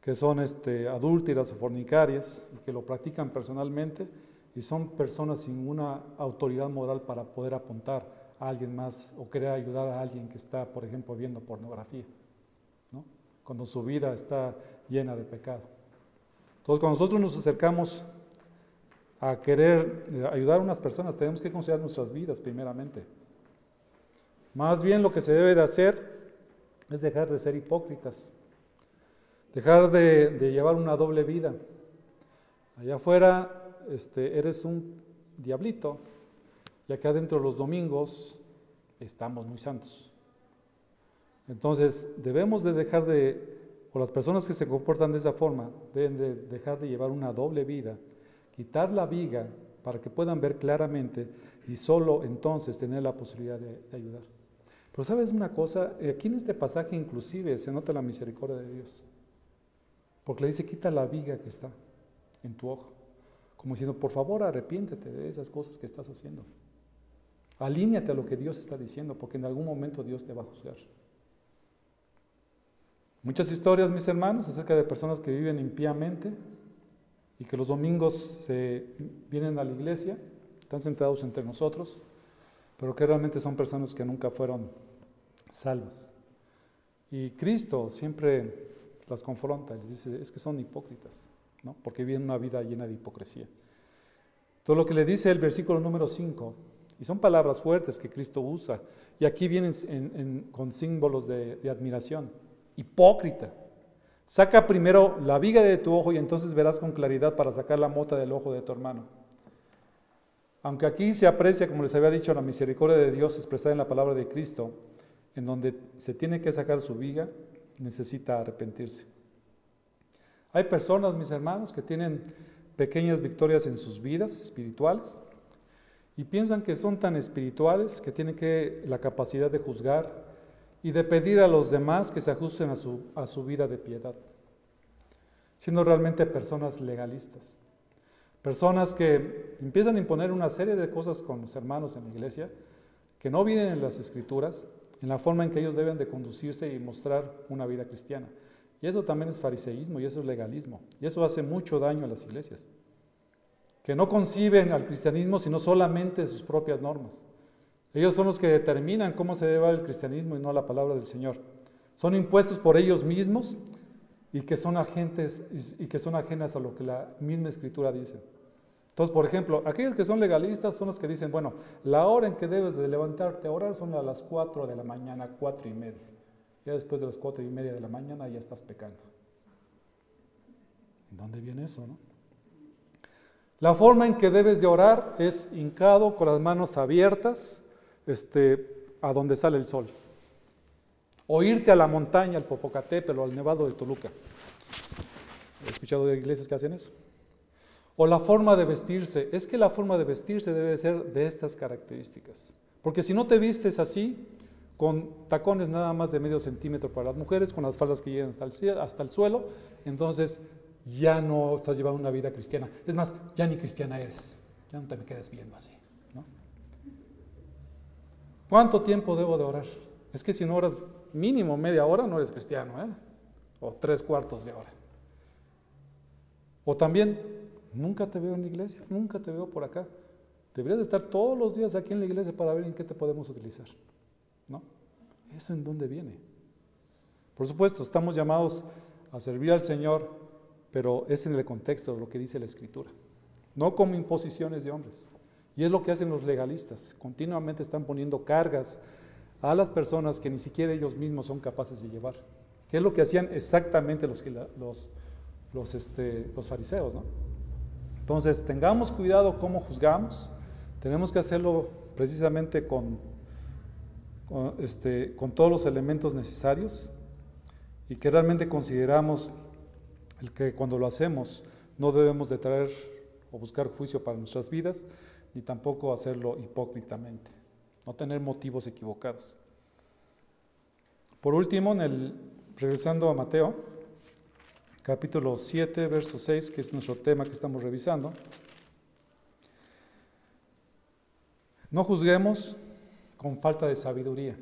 que son este, adúlteras o fornicarias y que lo practican personalmente y son personas sin una autoridad moral para poder apuntar a alguien más o querer ayudar a alguien que está, por ejemplo, viendo pornografía, ¿no? cuando su vida está llena de pecado. Entonces, cuando nosotros nos acercamos a querer eh, ayudar a unas personas, tenemos que considerar nuestras vidas primeramente. Más bien lo que se debe de hacer es dejar de ser hipócritas, dejar de, llevar una doble vida. Allá afuera este, eres un diablito y acá adentro los domingos estamos muy santos. Entonces debemos de dejar de, o las personas que se comportan de esa forma, deben de dejar de llevar una doble vida, quitar la viga para que puedan ver claramente y solo entonces tener la posibilidad de ayudar. Pero sabes una cosa, aquí en este pasaje inclusive se nota la misericordia de Dios. Porque le dice, quita la viga que está en tu ojo. Como diciendo, por favor, arrepiéntete de esas cosas que estás haciendo. Alíñate a lo que Dios está diciendo, porque en algún momento Dios te va a juzgar. Muchas historias, mis hermanos, acerca de personas que viven impíamente y que los domingos se vienen a la iglesia, están sentados entre nosotros, pero que realmente son personas que nunca fueron salvas. Y Cristo siempre las confronta, les dice, es que son hipócritas, ¿no? porque viven una vida llena de hipocresía. Todo lo que le dice el versículo número 5, y son palabras fuertes que Cristo usa, y aquí vienen con símbolos de, de admiración. Hipócrita. Saca primero la viga de tu ojo y entonces verás con claridad para sacar la mota del ojo de tu hermano. Aunque aquí se aprecia, como les había dicho, la misericordia de Dios expresada en la palabra de Cristo, en donde se tiene que sacar su viga, necesita arrepentirse. Hay personas, mis hermanos, que tienen pequeñas victorias en sus vidas espirituales y piensan que son tan espirituales que tienen que la capacidad de juzgar y de pedir a los demás que se ajusten a su, a su vida de piedad, siendo realmente personas legalistas. Personas que empiezan a imponer una serie de cosas con los hermanos en la iglesia que no vienen en las escrituras, en la forma en que ellos deben de conducirse y mostrar una vida cristiana. Y eso también es fariseísmo y eso es legalismo. Y eso hace mucho daño a las iglesias. Que no conciben al cristianismo sino solamente sus propias normas. Ellos son los que determinan cómo se debe el cristianismo y no la palabra del Señor. Son impuestos por ellos mismos y que son agentes y que son ajenas a lo que la misma escritura dice. Entonces, por ejemplo, aquellos que son legalistas son los que dicen, bueno, la hora en que debes de levantarte a orar son a las 4 de la mañana, cuatro y media. Ya después de las cuatro y media de la mañana ya estás pecando. ¿Dónde viene eso? La forma en que debes de orar es hincado con las manos abiertas este, a donde sale el sol. O irte a la montaña, al Popocatépetl o al Nevado de Toluca. He escuchado de iglesias que hacen eso. O la forma de vestirse. Es que la forma de vestirse debe ser de estas características. Porque si no te vistes así, con tacones nada más de medio centímetro para las mujeres, con las faldas que llegan hasta el, hasta el suelo, entonces ya no estás llevando una vida cristiana. Es más, ya ni cristiana eres. Ya no te me quedes viendo así. ¿Cuánto tiempo debo de orar? Es que si no oras mínimo media hora, no eres cristiano, ¿eh? O tres cuartos de hora. O también, nunca te veo en la iglesia, nunca te veo por acá. Deberías de estar todos los días aquí en la iglesia para ver en qué te podemos utilizar. ¿No? ¿Eso en dónde viene? Por supuesto, estamos llamados a servir al Señor, pero es en el contexto de lo que dice la Escritura, no como imposiciones de hombres. Y es lo que hacen los legalistas. Continuamente están poniendo cargas a las personas que ni siquiera ellos mismos son capaces de llevar. Que es lo que hacían exactamente los, los, los, este, los fariseos. ¿no? Entonces, tengamos cuidado cómo juzgamos. Tenemos que hacerlo precisamente con, con, este, con todos los elementos necesarios y que realmente consideramos el que cuando lo hacemos no debemos de traer o buscar juicio para nuestras vidas, ni tampoco hacerlo hipócritamente, no tener motivos equivocados. Por último, en el, regresando a Mateo, capítulo 7, verso 6, que es nuestro tema que estamos revisando, no juzguemos con falta de sabiduría.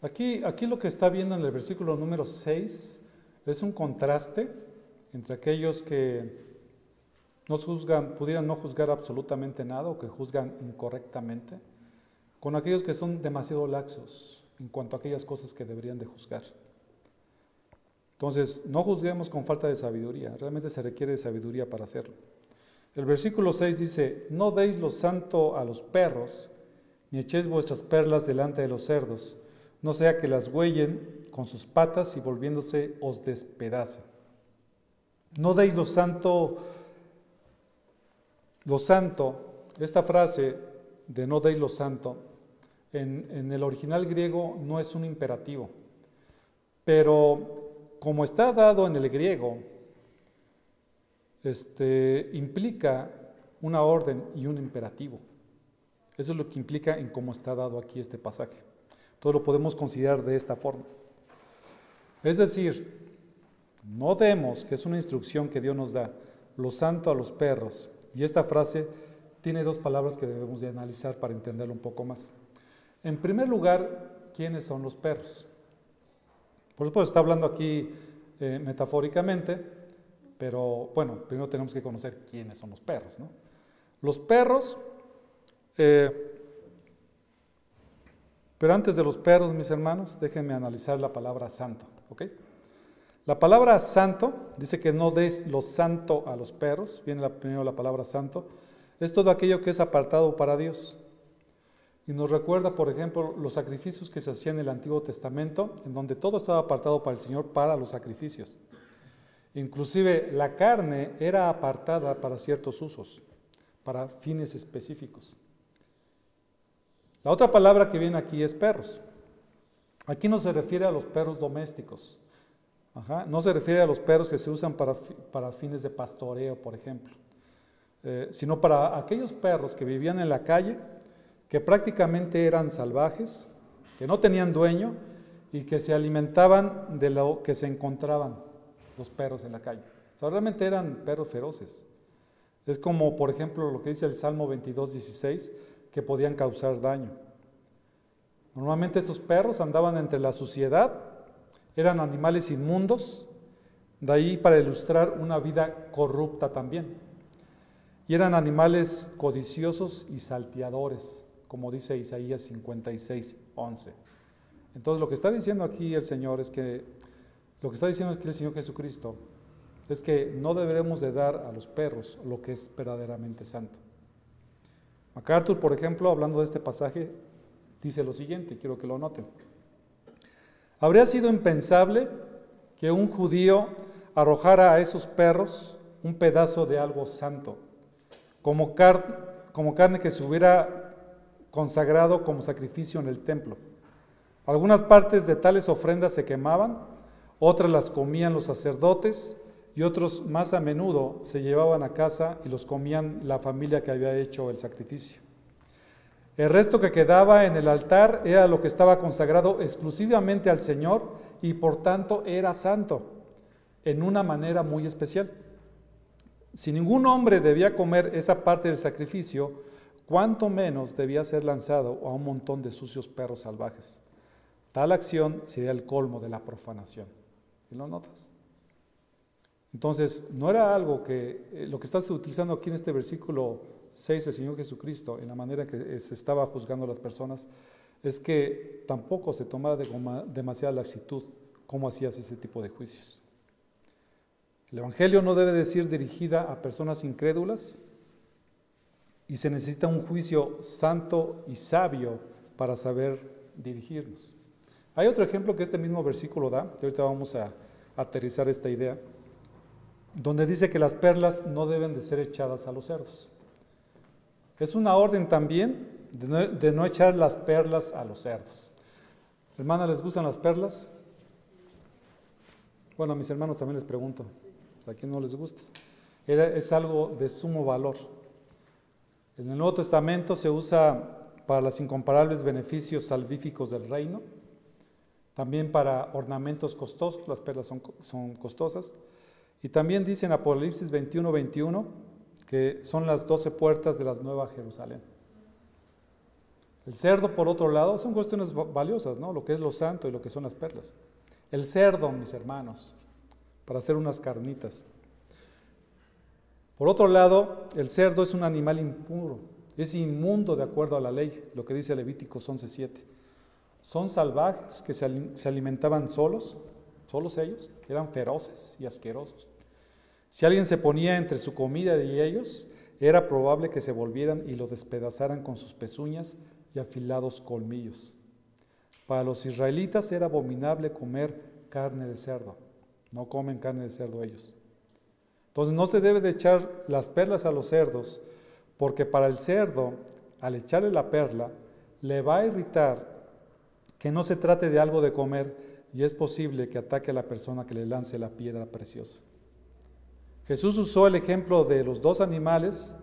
Aquí, aquí lo que está viendo en el versículo número 6 es un contraste entre aquellos que no juzgan, pudieran no juzgar absolutamente nada o que juzgan incorrectamente, con aquellos que son demasiado laxos en cuanto a aquellas cosas que deberían de juzgar. Entonces, no juzguemos con falta de sabiduría, realmente se requiere de sabiduría para hacerlo. El versículo 6 dice, no deis lo santo a los perros, ni echéis vuestras perlas delante de los cerdos, no sea que las huellen con sus patas y volviéndose os despedacen. No deis lo santo lo santo, esta frase de no deis lo santo, en, el original griego no es un imperativo, pero como está dado en el griego, este, implica una orden y un imperativo. Eso es lo que implica en cómo está dado aquí este pasaje. Todo lo podemos considerar de esta forma. Es decir, no demos, que es una instrucción que Dios nos da, lo santo a los perros y esta frase tiene dos palabras que debemos de analizar para entenderlo un poco más. En primer lugar, ¿quiénes son los perros? Por supuesto, está hablando aquí eh, metafóricamente, pero bueno, primero tenemos que conocer quiénes son los perros. ¿no? Los perros, eh, pero antes de los perros, mis hermanos, déjenme analizar la palabra santo. ¿Ok? La palabra santo dice que no des lo santo a los perros, viene primero la palabra santo, es todo aquello que es apartado para Dios. Y nos recuerda, por ejemplo, los sacrificios que se hacían en el Antiguo Testamento, en donde todo estaba apartado para el Señor para los sacrificios. Inclusive la carne era apartada para ciertos usos, para fines específicos. La otra palabra que viene aquí es perros. Aquí no se refiere a los perros domésticos, no se refiere a los perros que se usan para, para fines de pastoreo, por ejemplo, eh, sino para aquellos perros que vivían en la calle, que prácticamente eran salvajes, que no tenían dueño y que se alimentaban de lo que se encontraban los perros en la calle. O realmente eran perros feroces. Es como, por ejemplo, lo que dice el Salmo 22, 16, que podían causar daño. Normalmente estos perros andaban entre la suciedad Eran animales inmundos, de ahí para ilustrar una vida corrupta también. Y eran animales codiciosos y salteadores, como dice Isaías 56, 11. Entonces lo que está diciendo aquí el Señor es que, lo que está diciendo aquí el Señor Jesucristo es que no deberemos de dar a los perros lo que es verdaderamente santo. MacArthur, por ejemplo, hablando de este pasaje, dice lo siguiente, quiero que lo noten. Habría sido impensable que un judío arrojara a esos perros un pedazo de algo santo, como, como carne que se hubiera consagrado como sacrificio en el templo. Algunas partes de tales ofrendas se quemaban, otras las comían los sacerdotes y otros más a menudo se llevaban a casa y los comían la familia que había hecho el sacrificio. El resto que quedaba en el altar era lo que estaba consagrado exclusivamente al Señor y por tanto era santo, en una manera muy especial. Si ningún hombre debía comer esa parte del sacrificio, cuánto menos debía ser lanzado a un montón de sucios perros salvajes. Tal acción sería el colmo de la profanación. ¿Y lo notas? Entonces, no era algo que eh, lo que estás utilizando aquí en este versículo 6, el Señor Jesucristo, en la manera que se estaba juzgando a las personas, es que tampoco se tomara de demasiada laxitud cómo hacías ese tipo de juicios. El Evangelio no debe decir dirigida a personas incrédulas y se necesita un juicio santo y sabio para saber dirigirnos. Hay otro ejemplo que este mismo versículo da, que ahorita vamos a aterrizar esta idea donde dice que las perlas no deben de ser echadas a los cerdos. Es una orden también de no, echar las perlas a los cerdos. Hermanas, ¿les gustan las perlas? Bueno, a mis hermanos también les pregunto, ¿a quién no les gusta? es algo de sumo valor. En el Nuevo Testamento se usa para los incomparables beneficios salvíficos del reino, también para ornamentos costosos, las perlas son, son costosas, y también dice en Apocalipsis 21, 21 que son las doce puertas de la Nueva Jerusalén. El cerdo, por otro lado, son cuestiones valiosas, ¿no? Lo que es lo santo y lo que son las perlas. El cerdo, mis hermanos, para hacer unas carnitas. Por otro lado, el cerdo es un animal impuro, es inmundo de acuerdo a la ley, lo que dice Levíticos 11.7. Son salvajes que se alimentaban solos, solos ellos, eran feroces y asquerosos. Si alguien se ponía entre su comida y ellos, era probable que se volvieran y lo despedazaran con sus pezuñas y afilados colmillos. Para los israelitas era abominable comer carne de cerdo. No comen carne de cerdo ellos. Entonces no se debe de echar las perlas a los cerdos, porque para el cerdo, al echarle la perla, le va a irritar que no se trate de algo de comer, y es posible que ataque a la persona que le lance la piedra preciosa. Jesús usó el ejemplo de los dos animales,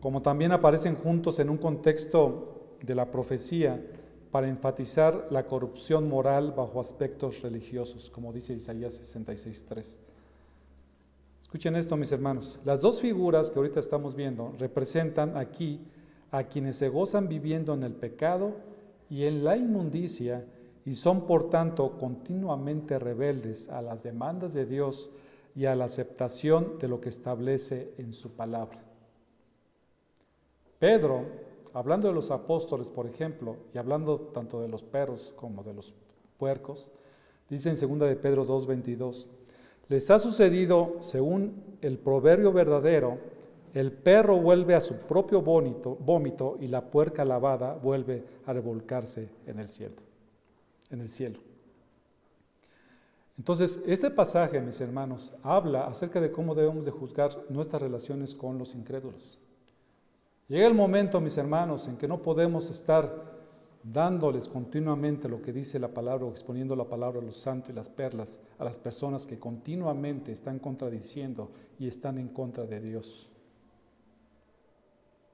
como también aparecen juntos en un contexto de la profecía, para enfatizar la corrupción moral bajo aspectos religiosos, como dice Isaías 66.3. Escuchen esto, mis hermanos. Las dos figuras que ahorita estamos viendo representan aquí a quienes se gozan viviendo en el pecado y en la inmundicia y son por tanto continuamente rebeldes a las demandas de Dios y a la aceptación de lo que establece en su palabra. Pedro, hablando de los apóstoles, por ejemplo, y hablando tanto de los perros como de los puercos, dice en 2 de Pedro 2:22, les ha sucedido, según el proverbio verdadero, el perro vuelve a su propio vómito, vómito y la puerca lavada vuelve a revolcarse en el cielo en el cielo. Entonces, este pasaje, mis hermanos, habla acerca de cómo debemos de juzgar nuestras relaciones con los incrédulos. Llega el momento, mis hermanos, en que no podemos estar dándoles continuamente lo que dice la palabra o exponiendo la palabra a los santos y las perlas a las personas que continuamente están contradiciendo y están en contra de Dios.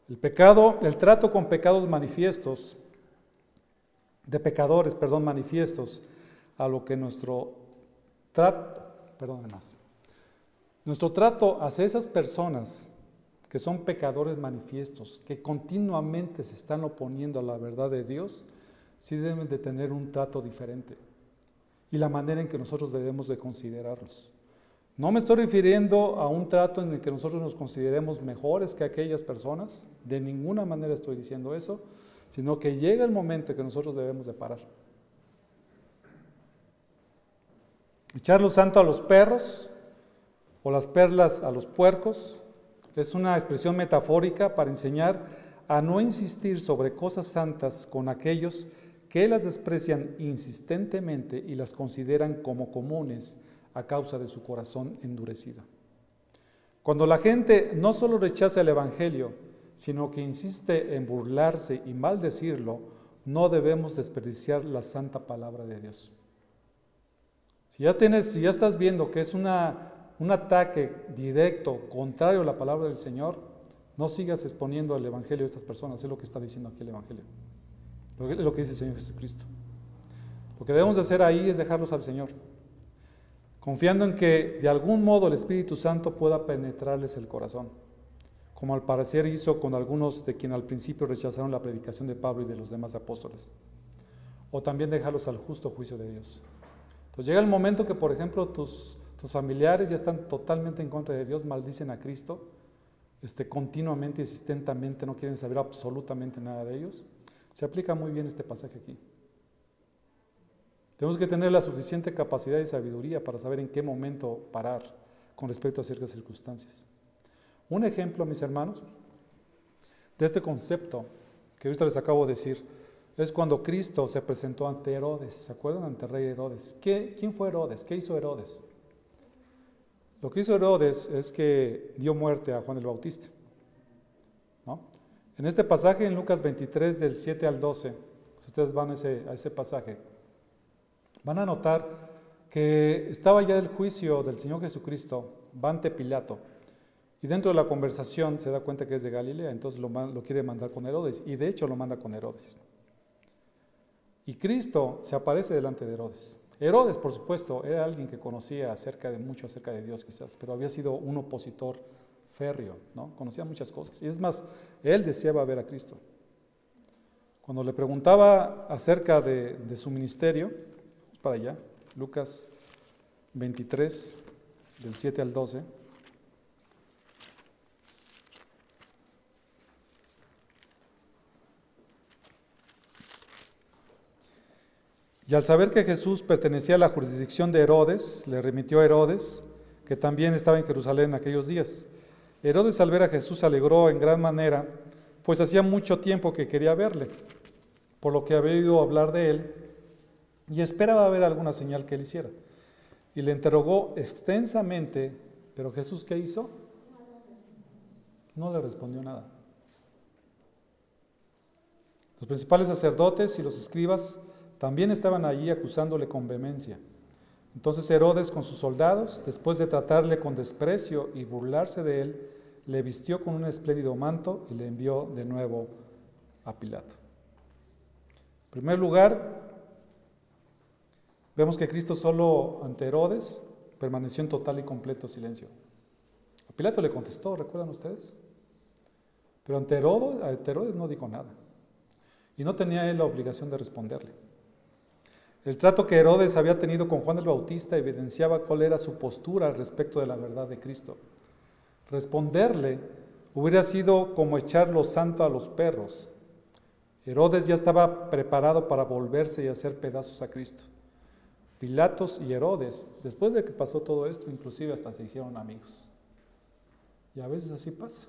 El pecado, el trato con pecados manifiestos de pecadores, perdón, manifiestos, a lo que nuestro perdón, nuestro trato hacia esas personas que son pecadores manifiestos, que continuamente se están oponiendo a la verdad de Dios, sí deben de tener un trato diferente. y la manera en que nosotros debemos de considerarlos. No me estoy refiriendo a un trato en el que nosotros nos consideremos mejores que aquellas personas, de ninguna manera estoy diciendo eso, sino que llega el momento en que nosotros debemos de parar. Echar lo santo a los perros o las perlas a los puercos es una expresión metafórica para enseñar a no insistir sobre cosas santas con aquellos que las desprecian insistentemente y las consideran como comunes a causa de su corazón endurecido. Cuando la gente no solo rechaza el Evangelio, sino que insiste en burlarse y maldecirlo, no debemos desperdiciar la santa palabra de Dios. Si ya, estás viendo que es un ataque directo, contrario a la palabra del Señor, no sigas exponiendo el Evangelio a estas personas, es lo que está diciendo aquí el Evangelio. Es lo que dice el Señor Jesucristo. Lo que debemos de hacer ahí es dejarlos al Señor, confiando en que de algún modo el Espíritu Santo pueda penetrarles el corazón, como al parecer hizo con algunos de quienes al principio rechazaron la predicación de Pablo y de los demás apóstoles, o también dejarlos al justo juicio de Dios. Entonces llega el momento que, por ejemplo, tus, tus familiares ya están totalmente en contra de Dios, maldicen a Cristo, este, continuamente, insistentemente, no quieren saber absolutamente nada de ellos. Se aplica muy bien este pasaje aquí. Tenemos que tener la suficiente capacidad y sabiduría para saber en qué momento parar con respecto a ciertas circunstancias. Un ejemplo, mis hermanos, de este concepto que ahorita les acabo de decir, es cuando Cristo se presentó ante Herodes. ¿Se acuerdan? Ante rey Herodes. ¿Quién fue Herodes? ¿Qué hizo Herodes? Lo que hizo Herodes es que dio muerte a Juan el Bautista. En este pasaje, en Lucas 23, del 7 al 12, si ustedes van a ese, pasaje, van a notar que estaba ya el juicio del Señor Jesucristo, va ante Pilato. Y dentro de la conversación se da cuenta que es de Galilea, entonces lo quiere mandar con Herodes, y de hecho lo manda con Herodes. Y Cristo se aparece delante de Herodes. Herodes, por supuesto, era alguien que conocía acerca de mucho acerca de Dios quizás, pero había sido un opositor férreo, ¿no? Conocía muchas cosas. Y es más, él deseaba ver a Cristo. Cuando le preguntaba acerca de, de su ministerio, para allá, Lucas 23, del 7 al 12. Y al saber que Jesús pertenecía a la jurisdicción de Herodes, le remitió a Herodes, que también estaba en Jerusalén en aquellos días. Herodes al ver a Jesús se alegró en gran manera, pues hacía mucho tiempo que quería verle, por lo que había oído hablar de él, y esperaba ver alguna señal que él hiciera. Y le interrogó extensamente, pero Jesús ¿qué hizo? No le respondió nada. Los principales sacerdotes y los escribas también estaban allí acusándole con vehemencia. Entonces Herodes con sus soldados, después de tratarle con desprecio y burlarse de él, le vistió con un espléndido manto y le envió de nuevo a Pilato. En primer lugar, vemos que Cristo solo ante Herodes permaneció en total y completo silencio. A Pilato le contestó, ¿recuerdan ustedes? Pero ante Herodes no dijo nada. Y no tenía él la obligación de responderle. El trato que Herodes había tenido con Juan el Bautista evidenciaba cuál era su postura respecto de la verdad de Cristo. Responderle hubiera sido como echar lo santo a los perros. Herodes ya estaba preparado para volverse y hacer pedazos a Cristo. Pilatos y Herodes, después de que pasó todo esto, inclusive hasta se hicieron amigos. Y a veces así pasa.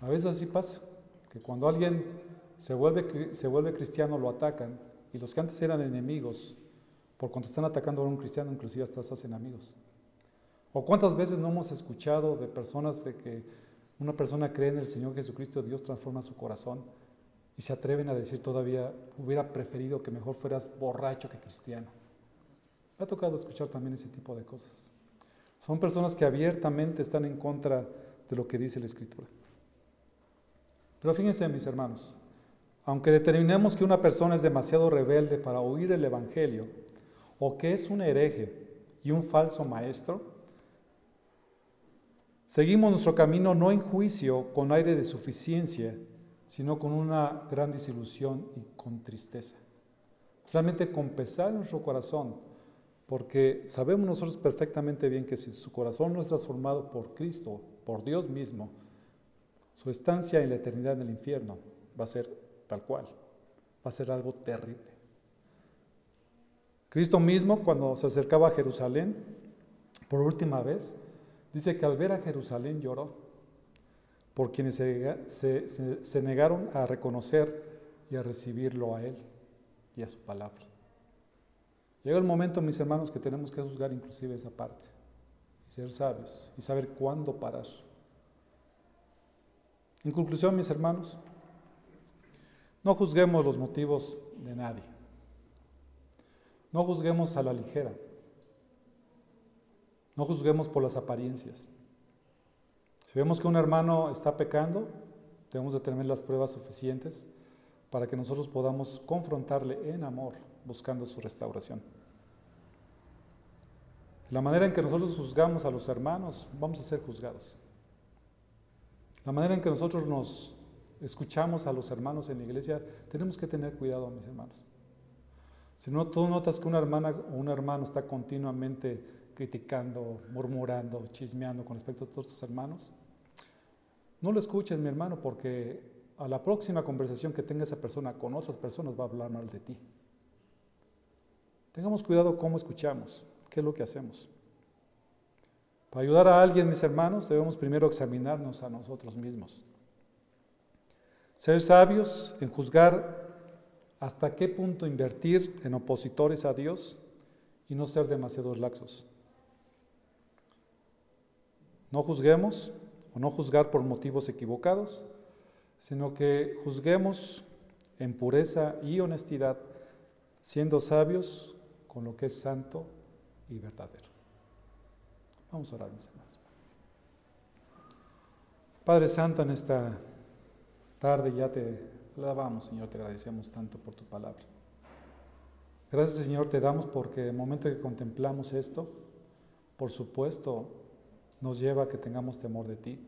A veces así pasa, que cuando alguien se vuelve, se vuelve cristiano lo atacan y los que antes eran enemigos, por cuanto están atacando a un cristiano, inclusive hasta se hacen amigos. ¿O cuántas veces no hemos escuchado de personas de que una persona cree en el Señor Jesucristo, Dios transforma su corazón y se atreven a decir todavía, hubiera preferido que mejor fueras borracho que cristiano? Me ha tocado escuchar también ese tipo de cosas. Son personas que abiertamente están en contra de lo que dice la Escritura. Pero fíjense, mis hermanos, aunque determinemos que una persona es demasiado rebelde para oír el Evangelio, o que es un hereje y un falso maestro, seguimos nuestro camino no en juicio con aire de suficiencia, sino con una gran desilusión y con tristeza. realmente con pesar en nuestro corazón, porque sabemos nosotros perfectamente bien que si su corazón no es transformado por Cristo, por Dios mismo, su estancia en la eternidad en el infierno va a ser tal cual, va a ser algo terrible. Cristo mismo, cuando se acercaba a Jerusalén, por última vez, dice que al ver a Jerusalén lloró, por quienes se, negaron a reconocer y a recibirlo a Él y a su palabra. Llega el momento, mis hermanos, que tenemos que juzgar inclusive esa parte, y ser sabios, y saber cuándo parar. En conclusión, mis hermanos, no juzguemos los motivos de nadie. No juzguemos a la ligera. No juzguemos por las apariencias. Si vemos que un hermano está pecando, debemos de tener las pruebas suficientes para que nosotros podamos confrontarle en amor, buscando su restauración. La manera en que nosotros juzgamos a los hermanos, vamos a ser juzgados. La manera en que nosotros nos escuchamos a los hermanos en la iglesia, tenemos que tener cuidado, mis hermanos. Si no, tú notas que una hermana o un hermano está continuamente criticando, murmurando, chismeando con respecto a todos tus hermanos, no lo escuches, mi hermano, porque a la próxima conversación que tenga esa persona con otras personas va a hablar mal de ti. Tengamos cuidado cómo escuchamos, qué es lo que hacemos. Para ayudar a alguien, mis hermanos, debemos primero examinarnos a nosotros mismos. Ser sabios en juzgar hasta qué punto invertir en opositores a Dios y no ser demasiados laxos. No juzguemos o no juzgar por motivos equivocados, sino que juzguemos en pureza y honestidad, siendo sabios con lo que es santo y verdadero. Vamos a orar, mis hermanos. Padre Santo, en esta tarde ya te alabamos, Señor, te agradecemos tanto por tu palabra. Gracias, Señor, te damos porque el momento que contemplamos esto, por supuesto, nos lleva a que tengamos temor de ti.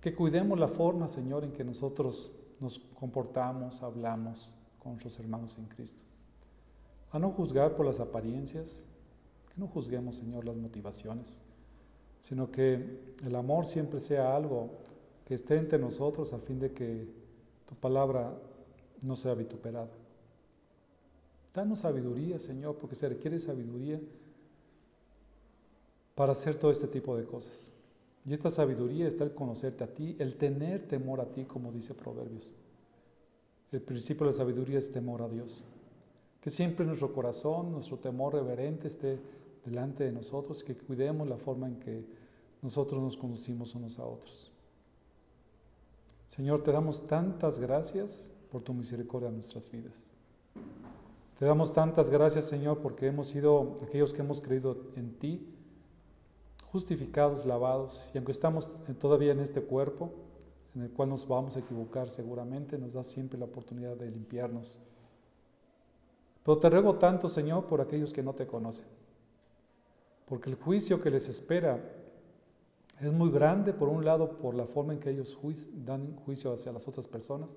Que cuidemos la forma, Señor, en que nosotros nos comportamos, hablamos con nuestros hermanos en Cristo. A no juzgar por las apariencias, que no juzguemos, Señor, las motivaciones, sino que el amor siempre sea algo que esté entre nosotros a fin de que tu palabra no sea vituperada. Danos sabiduría, Señor, porque se requiere sabiduría para hacer todo este tipo de cosas. Y esta sabiduría está el conocerte a ti, el tener temor a ti, como dice Proverbios. El principio de la sabiduría es temor a Dios. Que siempre nuestro corazón, nuestro temor reverente esté delante de nosotros, que cuidemos la forma en que nosotros nos conducimos unos a otros. Señor, te damos tantas gracias por tu misericordia en nuestras vidas. Te damos tantas gracias, Señor, porque hemos sido aquellos que hemos creído en ti, justificados, lavados, y aunque estamos todavía en este cuerpo, en el cual nos vamos a equivocar seguramente, nos da siempre la oportunidad de limpiarnos. Pero te ruego tanto, Señor, por aquellos que no te conocen, porque el juicio que les espera es muy grande, por un lado, por la forma en que ellos dan juicio hacia las otras personas,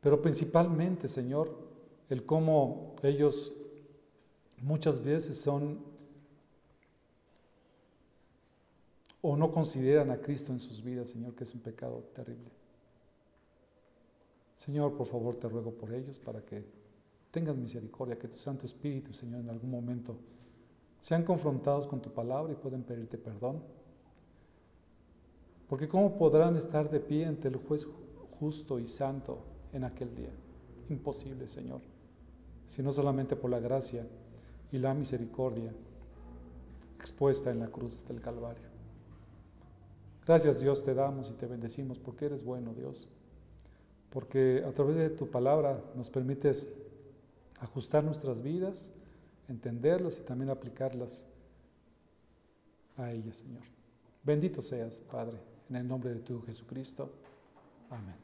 pero principalmente, Señor, el cómo ellos muchas veces son o no consideran a Cristo en sus vidas, Señor, que es un pecado terrible. Señor, por favor, te ruego por ellos para que tengas misericordia, que tu Santo Espíritu, Señor, en algún momento sean confrontados con tu palabra y pueden pedirte perdón porque ¿cómo podrán estar de pie ante el juez justo y santo en aquel día? Imposible, Señor, sino solamente por la gracia y la misericordia expuesta en la cruz del Calvario. Gracias Dios te damos y te bendecimos porque eres bueno Dios, porque a través de tu palabra nos permites ajustar nuestras vidas, entenderlas y también aplicarlas a ellas, Señor. Bendito seas, Padre. En el nombre de tu Jesucristo. Amén.